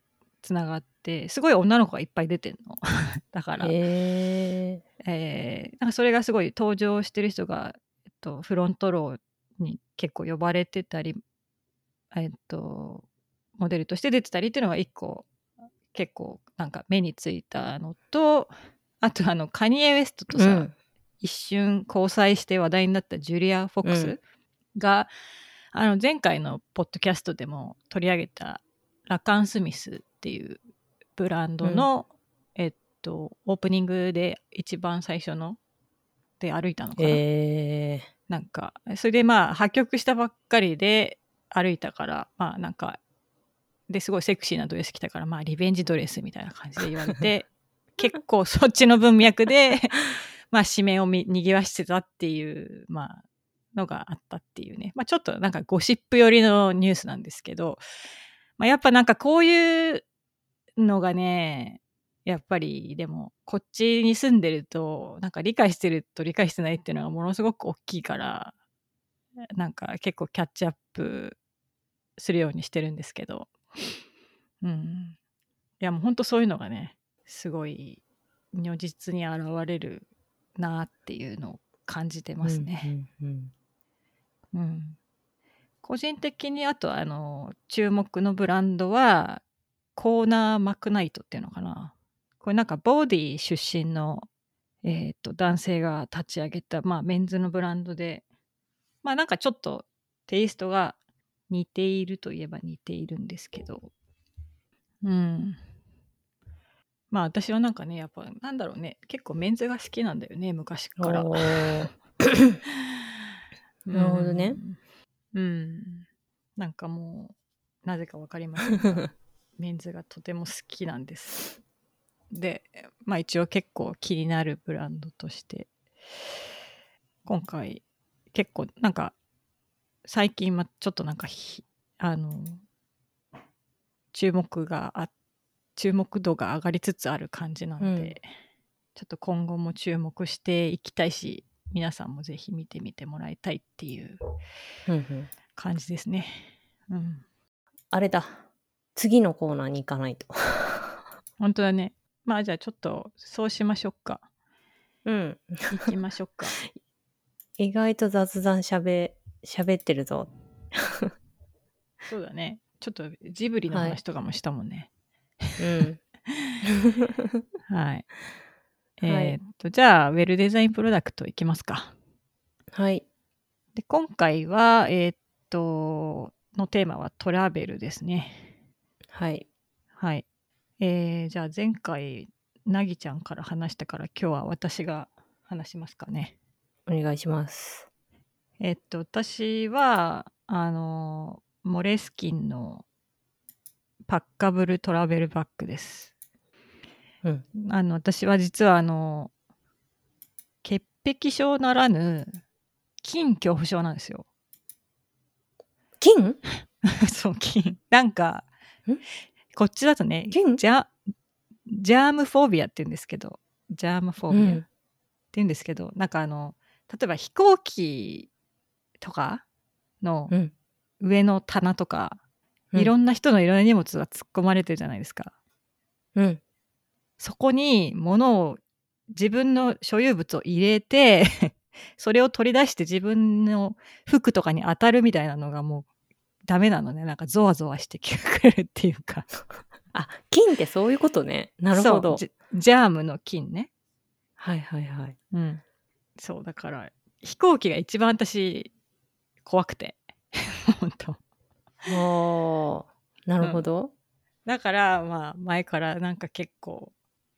A: つながってすごい女の子がいっぱい出てんの。だから、
B: へ
A: えーなんかそれがすごい登場してる人が、えっと、フロントローに結構呼ばれてたり、えっと、モデルとして出てたりっていうのが一個結構なんか目についたのとあとあのカニエ・ウエストとさ、
B: うん。
A: 一瞬交際して話題になったジュリア・フォックス
B: うん。
A: が、あの前回のポッドキャストでも取り上げたラカン・スミスっていうブランドの、えっとオープニングで一番最初ので歩いたのかな、
B: え
A: なんかそれでまあ破局したばっかりで歩いたからまあなんかですごいセクシーなドレス着たからまあリベンジドレスみたいな感じで言われて 結構そっちの文脈で まあ紙面をみにぎわしてたっていうまあのがあったっていうね。まあちょっとなんかゴシップ寄りのニュースなんですけど、まあ、やっぱなんかこういうのがねやっぱりでもこっちに住んでるとなんか理解してると理解してないっていうのがものすごく大きいからなんか結構キャッチアップするようにしてるんですけど。うんいやもうほんとそういうのがねすごい如実に現れるなっていうのを感じて
B: ー、
A: ますね。
B: うんうん。
A: うん、個人的にあとあの注目のブランドはコーナーマクナイトっていうのかな。これなんかボディ出身の、えー、と男性が立ち上げた、まあ、メンズのブランドでまあなんかちょっとテイストが似ているといえば似ているんですけどうんまあ私はなんかねやっぱなんだろうね結構メンズが好きなんだよね昔から。
B: なるほどね
A: うん。うん。なんかもう、なぜかわかりませんが、メンズがとても好きなんです。で、まあ一応結構気になるブランドとして、今回結構なんか、最近まちょっとなんかひ、あの、注目があ、注目度が上がりつつある感じなんで、
B: うん
A: ちょっと今後も注目していきたいし、皆さんもぜひ見てみてもらいたいっていう感じですね。うん。
B: あれだ。次のコーナーに行かないと。
A: 本当だね。まあじゃあちょっとそうしましょうか。
B: うん。
A: 行きましょうか。
B: 意外と雑談しゃべ、喋ってるぞ。
A: そうだね。ちょっとジブリの話とかもしたもんね。
B: うん。
A: はい。
B: はい
A: えーっと、じゃあ、ウェルデザインプロダクトいきますか。
B: はい。
A: で、今回は、えーっと、のテーマはトラベルですね。
B: はい。
A: はい。えーじゃあ前回、なぎちゃんから話したから今日は私が話しますかね。
B: お願いします。
A: えっと、私は、あの、モレスキンのパッカブルトラベルバッグです。
B: うん。
A: あの、私は実は、あの、潔癖症ならぬ、金恐怖症なんですよ。
B: 金？
A: そう、金。なんか
B: ん、
A: こっちだとね、
B: 金？
A: ジャ、ジャームフォービアって言うんですけど、ジャームフォービアって
B: うん。
A: 言うんですけど、なんかあの、例えば飛行機とかの
B: うん。
A: 上の棚とか、
B: うん
A: いろんな人のいろんな荷物が突っ込まれてるじゃないですか。
B: うん。
A: そこに物を自分の所有物を入れて それを取り出して自分の服とかに当たるみたいなのがもうダメなのねなんかゾワゾワしてくるっていうか
B: あ、金ってそういうことね。なるほど。
A: ジャームの菌ね
B: はいはいはい。
A: うんそうだから飛行機が一番私怖くて 本当
B: おーなるほど。
A: だからまあ前からなんか結構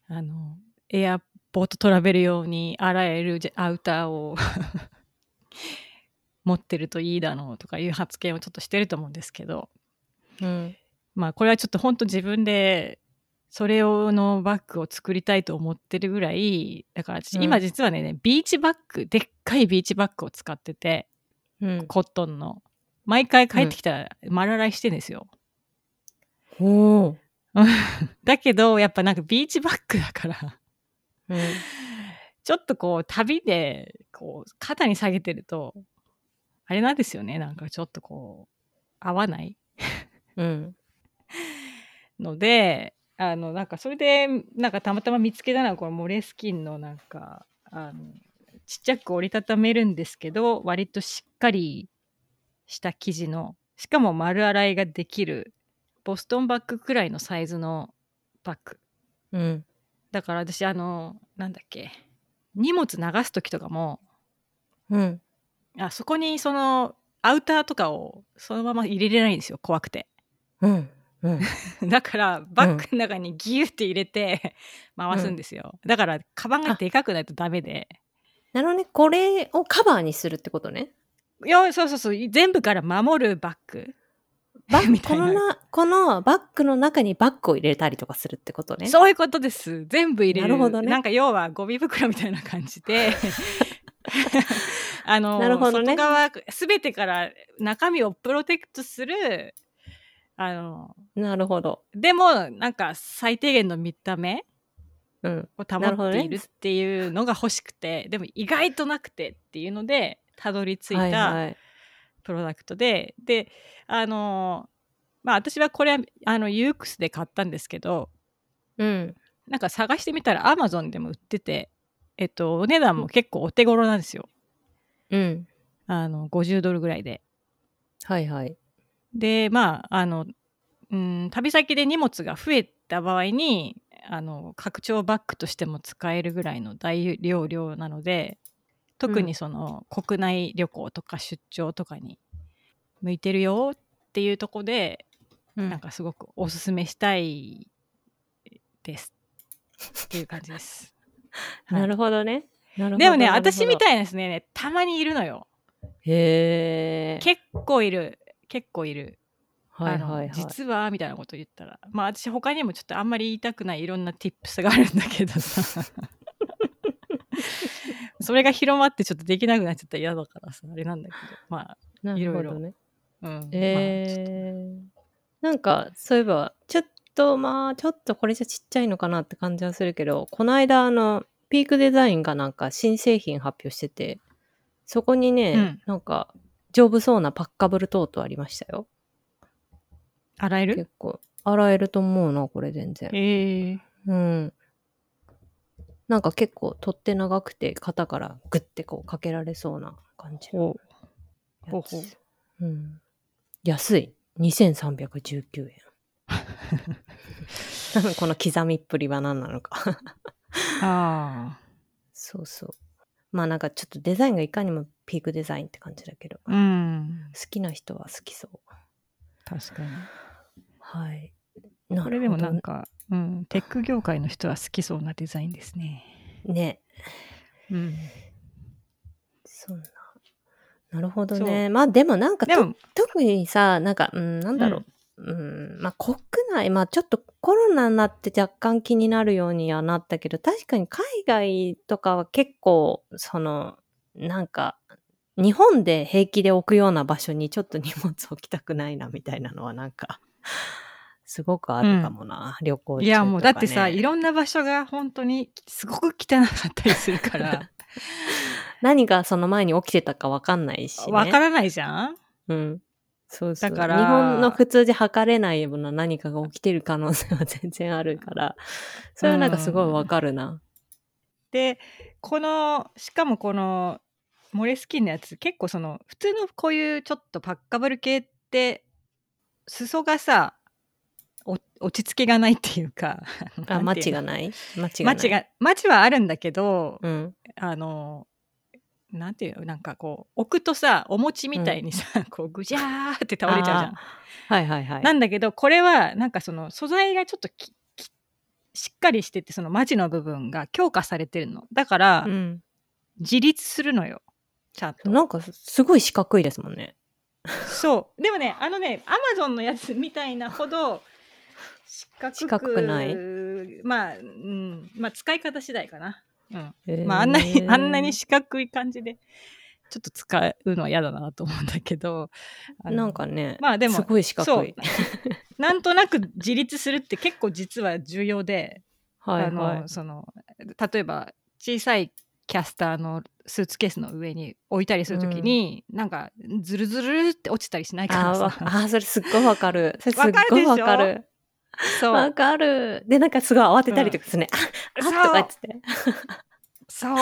A: あのエアポートトラベル用にあらゆるアウターを 持ってるといいだろうとかいう発言をちょっとしてると思うんですけど
B: うん。
A: まあこれはちょっと本当自分でそれ用のバッグを作りたいと思ってるぐらいだから私
B: うん
A: 今実はね、ビーチバッグでっかいビーチバッグを使ってて
B: うん。
A: コットンの毎回帰ってきたら丸洗いしてんですよ、
B: おー
A: だけどやっぱなんかビーチバッグだから
B: うん。
A: ちょっとこう旅でこう肩に下げてるとあれなんですよねなんかちょっとこう合わない
B: うん。
A: のであのなんかそれでなんかたまたま見つけたのはこのモレスキンのなんかあのちっちゃく折りたためるんですけど割としっかりした生地のしかも丸洗いができるボストンバッグくらいのサイズのバッグ
B: うん。
A: だから私あのなんだっけ荷物流す時とかも
B: うん。
A: あそこにそのアウターとかをそのまま入れれないんですよ怖くて
B: うん。うん。
A: だからバッグの中にギュって入れて回すんですよ、だからカバンがでかくないとダメで。
B: なるほどね。これをカバーにするってことね。
A: いやそうそうそう。全部から守るバッグ。
B: バッ
A: みたいな。
B: このな、このバッグの中にバッグを入れたりとかするってことね。
A: そういうことです。全部入れる。
B: なるほどね。
A: なんか要はゴミ袋みたいな感じで。あの
B: なるほどね。
A: 外側全てから中身をプロテクトするあの
B: なるほど。
A: でもなんか最低限の見た目
B: うん。
A: を保っているっていうのが欲しくて、でも意外となくてっていうのでたどり着い
B: はい
A: た
B: はい。
A: プロダクトで、であのまあ私はこれあのユークスで買ったんですけど
B: うん。
A: なんか探してみたらアマゾンでも売っててえっとお値段も結構お手頃なんですよ
B: うん。
A: あの50ドルぐらいで
B: はいはい。
A: でまああのうん旅先で荷物が増えた場合にあの拡張バッグとしても使えるぐらいの大容量なので特にその、国内旅行とか出張とかに向いてるよっていうとこで、
B: うん
A: なんかすごくおすすめしたいですっていう感じです。はい
B: なるほどね。
A: でもね私みたいなですねたまにいるのよ
B: へえ。
A: 結構いる結構いる。
B: はい
A: あの
B: はい。はい。
A: 実はみたいなこと言ったら。まあ私他にもちょっとあんまり言いたくないいろんな tips があるんだけどさ。それが広まってちょっとできなくなっちゃったら嫌だからさあれなんだけど。ま
B: なるほ
A: いろいろ。
B: どね。
A: あうん。
B: えー。なんかそういえばちょっとまあちょっとこれじゃちっちゃいのかなって感じはするけどこの間あのピークデザインがなんか新製品発表しててそこにね、
A: うん。
B: なんか丈夫そうなパッカブルトートありましたよ。
A: まあ洗える？
B: 結構。洗えると思うなこれ全然。
A: え。ー、
B: うん。なんか結構取っ手長くて肩からグッてこうかけられそうな感じのやつ。
A: ほう。
B: うん、安い。2319円。多分この刻みっぷりは何なのか。
A: あ
B: そうそう。まあなんかちょっとデザインがいかにもピークデザインって感じだけど。
A: あうん。
B: 好きな人は好きそう。
A: 確かに。
B: はい。
A: これでもなん
B: か
A: か、うん、テック業界の人は好きそうなデザインですね。
B: ね。
A: うん。
B: そんな。なるほどね。まあでもなんかと
A: でも
B: 特にさなんかうんなんだろう、うん、まあ国内まあちょっとコロナになって若干気になるようにはなったけど確かに海外とかは結構そのなんか日本で平気で置くような場所にちょっと荷物置きたくないなみたいなのはなんかすごくあるかもな、旅行中とか、ね、
A: いやもうだってさいろんな場所が本当にすごく汚かったりするから
B: 何がその前に起きてたかわかんないし、ね、
A: わからないじゃん
B: うん。そうそう。
A: だから
B: 日本の普通じゃ測れないような何かが起きてる可能性は全然あるから、それはなんかすごいわかるな。
A: でこのしかもこのモレスキンのやつ結構その普通のこういうちょっとパッカブル系って裾がさお落ち着きがないっていうか
B: あ、マチが
A: な
B: ない？マチ
A: い
B: がない。
A: はあるんだけど、
B: うん。
A: あのなんていうの？なんかこう置くとさお餅みたいにさ、こうぐじゃーって倒れちゃうじゃん
B: あ。はいはいはい。
A: なんだけどこれはなんかその素材がちょっとききしっかりしててそのマチの部分が強化されてるのだから
B: うん。
A: 自立するのよちゃんと
B: なんかすごい四角いですもんね。
A: そう。でもねあのねアマゾンのやつみたいなほど四角く
B: 四角くない？
A: まあ、うん、まあ使い方次第かな、うん。
B: へー。
A: まああんなにあんなに四角い感じでちょっと使うのは嫌だなと思うんだけど
B: なんかね、
A: まあでも
B: すごい四角い。
A: なんとなく自立するって結構実は重要で、あ
B: はいはい。
A: の。その例えば小さいキャスターのスーツケースの上に置いたりするときに、なんかズルズルって落ちたりしないから
B: あ あー、それすっごいわかる。それすっ
A: わかるでしょ？
B: ごいわかる。わかる。で、なんかすごい慌てたりとかするね。
A: う
B: あとか言って。
A: そう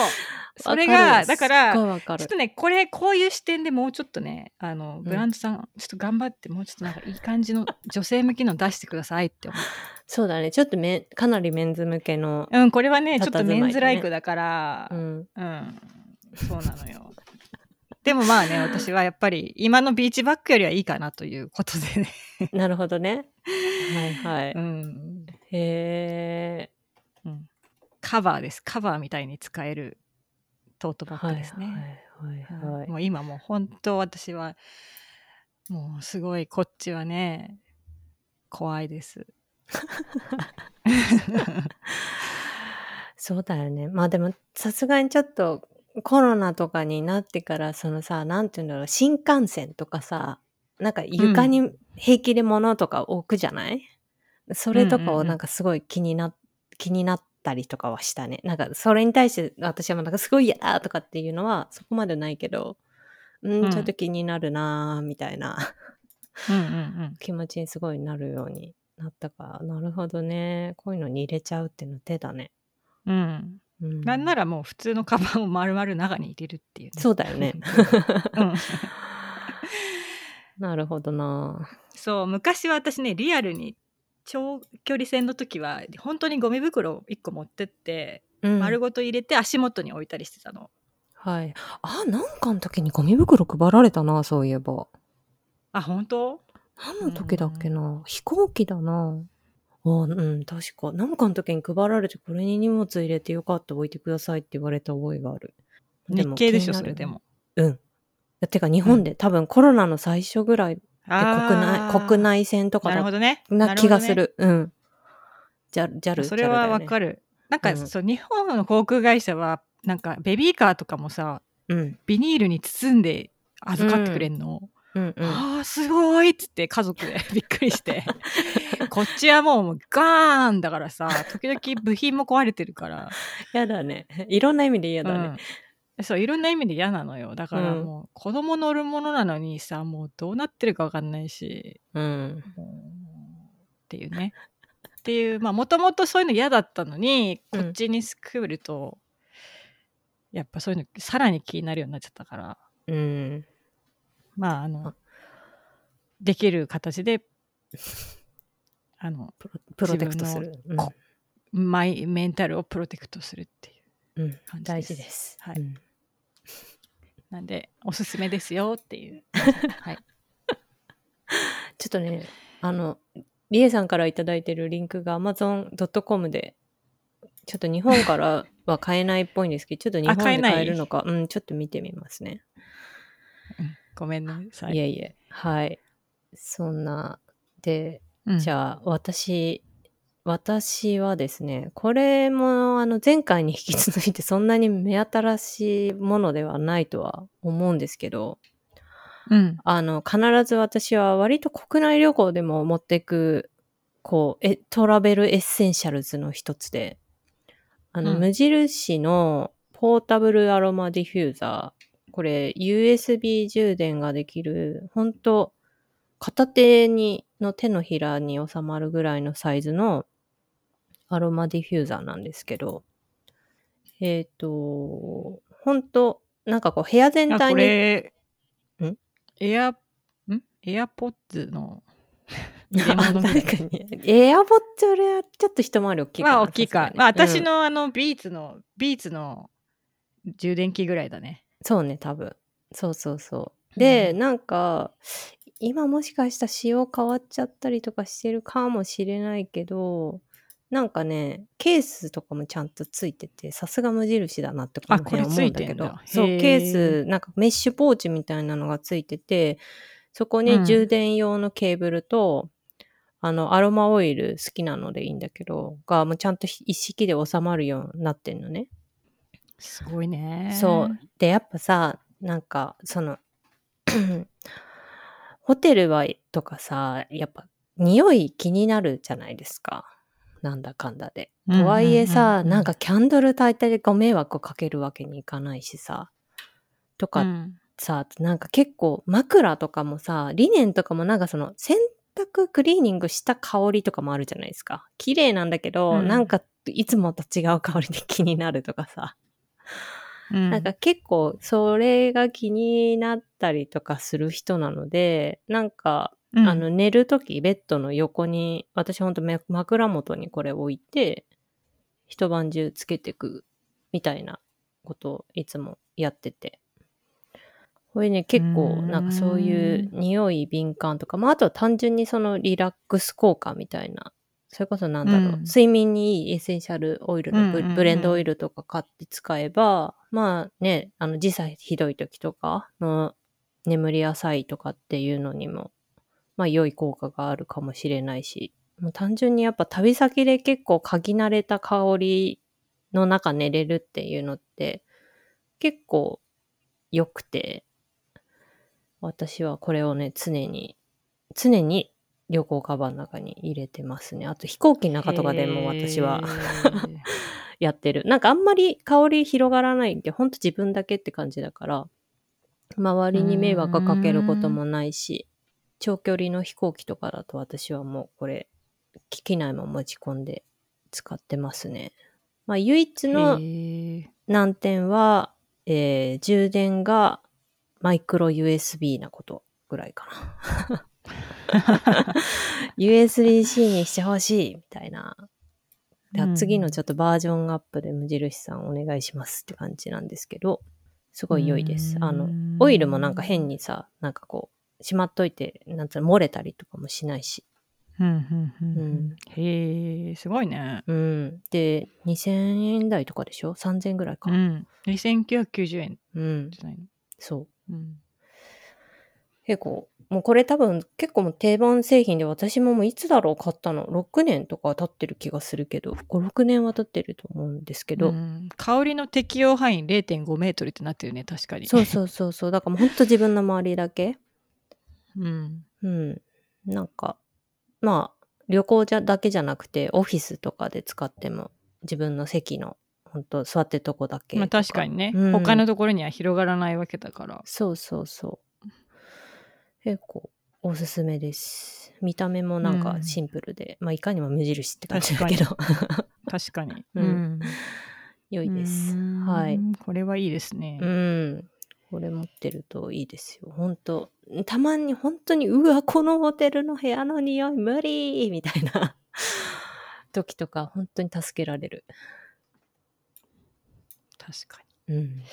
A: それがだからちょっと。ねこれこういう視点でもうちょっとねあの
B: ん
A: ブランドさん、ちょっと頑張ってもうちょっとなんかいい感じの女性向きの出してくださいって思
B: そうだね。ちょっとめかなりメンズ向けの。
A: ううんこれはねちょっとメンズライクだから、
B: うん。
A: うん、そうなのよ。でもまあね、私はやっぱり今のビーチバッグよりはいいかなということでね。
B: なるほどね。はいはい。
A: うん。
B: へえ。
A: うんカバーです。カバーみたいに使えるトートバッグですね。もう今もう本当私はもうすごいこっちはね、怖いです。
B: そうだよね。まあでも、さすがにちょっとコロナとかになってから、そのさ、なんていうんだろう、新幹線とかさ、なんか床に平気で物とか置くじゃない、それとかをなんかすごい気にな、気になったりとかはしたね。なんかそれに対して私はなんかすごい嫌だとかっていうのはそこまでないけど、うん、
A: うん
B: ちょっと気になるなーみたいな
A: うんうんうん。
B: 気持ちにすごいなるようになったから、なるほどね。こういうのに入れちゃうっていうの手だね。
A: うん。
B: うん、
A: なんならもう普通のカバンを丸々中に入れるっていう、ね。
B: そうだよね。
A: うん。
B: なるほどな。
A: そう昔は私ねリアルに長距離戦の時は本当にゴミ袋を1個持ってって、
B: うん、
A: 丸ごと入れて足元に置いたりしてたの。
B: はい。あ、なんかの時にゴミ袋配られたな、そういえば。
A: あ本当？
B: 何の時だっけな、飛行機だな。あうん、確か。なんかの時に配られて、これに荷物入れてよかった、置いてくださいって言われた覚えがある。
A: 日系でしょそれでも。
B: うん。てか日本で、多分コロナの最初ぐらいで国内、国内線とかだ
A: なるほどね。
B: な気がす
A: な
B: る。うん。ジャル、ジャル。
A: ほどね。それはわか
B: る。
A: る。なんか、
B: うん
A: そう日本の航空会社はなんかベビーカーとかもさ
B: うん。
A: ビニールに包んで預かってくれんの。
B: うんうん。
A: ああすごいっつって家族で びっくりして こっちはもうガーンだからさ時々部品も壊れてるから、
B: やだね。いろんな意味で嫌だね。
A: うん、そういろんな意味で嫌なのよ。だから
B: うん。
A: もう子供乗るものなのにさもうどうなってるか分かんないし。
B: うん。
A: っていうね。っていうまあもともとそういうの嫌だったのにこっちに来ると、やっぱそういうのさらに気になるようになっちゃったから。
B: うん。
A: まああの
B: あ。
A: できる形であの
B: プロプロテクトする。うん。
A: こマイメンタルをプロテクトするっていう
B: うん、
A: 感じ
B: 大事です。
A: はい。
B: うん
A: なんでおすすめですよ っていう。はい。
B: ちょっとね、あの、リエさんからいただいてるリンクが amazon.com で、ちょっと日本からは買えないっぽいんですけど、ちょっと日本で
A: あ買え
B: るのか、うん、ちょっと見てみますね。
A: うんごめんなさい。
B: いえいえ、はい。そんな、で、
A: うん。
B: じゃあ、私、私はですね、これも、あの、前回に引き続いてそんなに目新しいものではないとは思うんですけど、
A: うん。
B: あの、必ず私は割と国内旅行でも持っていく、こう、え、 travel essentials の一つで、あの、
A: うん。
B: 無印のポータブルアロマディフューザー、これ USB 充電ができる、本当片手に、の手のひらに収まるぐらいのサイズのアロマディフューザーなんですけど、えっ、と、本当なんかこう部屋全体に
A: エアん？エアポッズの
B: 確かに。エアボッツ俺はちょっと一回り大きいかな。
A: まあ大きいか、
B: さすがに
A: まあ、私、
B: うん
A: のあのビーツのビーツの充電器ぐらいだね
B: そうね、多分。そうそうそう。で、
A: うん
B: なんか、今もしかしたら仕様変わっちゃったりとかしてるかもしれないけど、なんかね、ケースとかもちゃんとついてて、さすが無印だなってこの辺思うんだけど。そう、ケース、なんかメッシュポーチみたいなのがついてて、そこ
A: うん
B: に充電用のケーブルと、あの、アロマオイル好きなのでいいんだけど、が、もうちゃんと一式で収まるようになってんのね。
A: すごいね
B: そう。で、やっぱさ、なんか、その、ホテルは、とかさ、やっぱ、匂い気になるじゃないですか。なんだかんだで。
A: うん
B: とはいえ
A: うん
B: さ、
A: うんうん
B: なんかキャンドル焚いてご迷惑をかけるわけにいかないしさ。とか
A: うん
B: さ、なんか結構枕とかもさ、リネンとかもなんかその洗くクリーニングした香りとかもあるじゃないですか。綺麗なんだけど、
A: うん
B: なんかいつもと違う香りで気になるとかさ。
A: うん
B: なんか結構それが気になったりとかする人なので、なんか、
A: うん。
B: あの寝るときベッドの横に、私ほんとめ枕元にこれ置いて、一晩中つけてくみたいなことをいつもやってて。これね、結構なんかそういう匂い敏感とか、まああとは単純にそのリラックス効果みたいな、それこそなんだろう、
A: うん。
B: 睡眠にいいエッセンシャルオイルのブ,、ブレンドオイルとか買って使えば、まあね、あの時差ひどい時とかの眠り浅いとかっていうのにも、まあ良い効果があるかもしれないし、もう単純にやっぱ旅先で結構嗅ぎ慣れた香りの中寝れるっていうのって結構良くて、私はこれをね、常に、常に旅行カバンの中に入れてますね。あと飛行機の中とかでも私は やってる。なんかあんまり香り広がらないんで、ほんと自分だけって感じだから、周りに迷惑かけることもないし、長距離の飛行機とかだと私はもうこれ、機内も持ち込んで使ってますね。まあ唯一の難点は、えー充電がマイクロ USB なことぐらいかな。USB-C にしてほしいみたいな。次のちょっとバージョンアップで無印さんお願いしますって感じなんですけど、すごい良いです。あの、オイルもなんか変にさ、なんかこう、しまっといて、なんつうの、漏れたりとかもしないし。
A: うんうんうんう
B: うん
A: んへえすごいね。
B: うん。で、2000円台とかでしょ ?3000 円ぐらいか。
A: うん。2990円
B: うん。
A: じゃないの？
B: そう。
A: うん
B: 結構、もうこれ多分結構もう定番製品で私ももういつだろう買ったの ?6 年とか経ってる気がするけど、5、6年は経ってると思うんですけど、
A: うん香りの適用範囲0.5メートルってなってるね確かに。
B: そうそうそうそう、だからもうほんと自分の周りだけ。
A: うん。
B: うん。なんか、まあ、旅行じゃだけじゃなくて、オフィスとかで使っても、自分の席の、本当座ってるとこだけ
A: まあ
B: と
A: 確かにね、
B: うん
A: 他のところには広がらないわけだから。
B: そうそうそう。結構、おすすめです。見た目もなんかシンプルで、まあいかにも無印って感じだけど、
A: 確かに。
B: うん良いです。
A: うん
B: はい。
A: これはいいですね。
B: うん。これ持ってるといいですよ。本当たまに本当に、うわ、このホテルの部屋の匂い無理みたいな 時とか、本当に助けられる。
A: 確かに。
B: うん。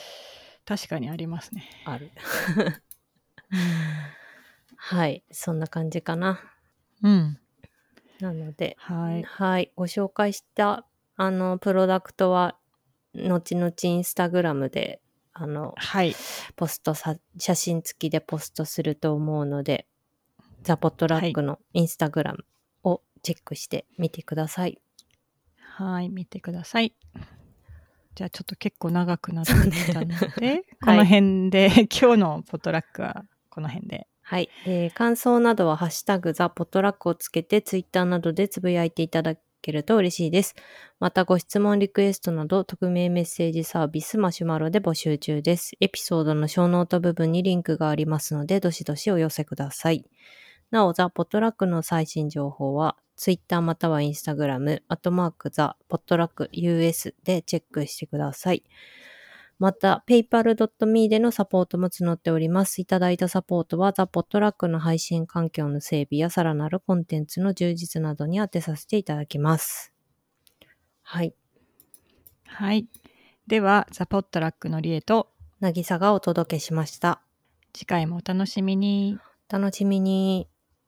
A: 確かにありますね。
B: ある。はい。そんな感じかな。
A: うん。
B: なので、
A: はい。
B: はい。ご紹介した、あの、プロダクトは、後々インスタグラムで、あの、
A: はい。
B: ポストさ、写真付きでポストすると思うので、ザ・ポットラックのインスタグラムをチェックしてみてください。
A: はい。見てください。じゃあちょっと結構長くなってきたので、こ
B: はい
A: の辺で、今日のポトラックはこの辺で。
B: はい。えー感想などはハッシュタグザ・ポットラックをつけてツイッターなどでつぶやいていただけると嬉しいです。またご質問リクエストなど匿名メッセージサービスマシュマロで募集中です。エピソードのショーノート部分にリンクがありますのでどしどしお寄せください。なお、ザ・ポットラックの最新情報はツイッターまたはインスタグラム、アットマークザ・ポットラック US でチェックしてください。また、paypal.me でのサポートも募っております。いただいたサポートは、ザ・ポットラックの配信環境の整備やさらなるコンテンツの充実などに当てさせていただきます。はい。
A: はい。では、ザ・ポットラックのりえと、
B: なぎさがお届けしました。
A: 次回もお楽しみに。
B: 楽しみに。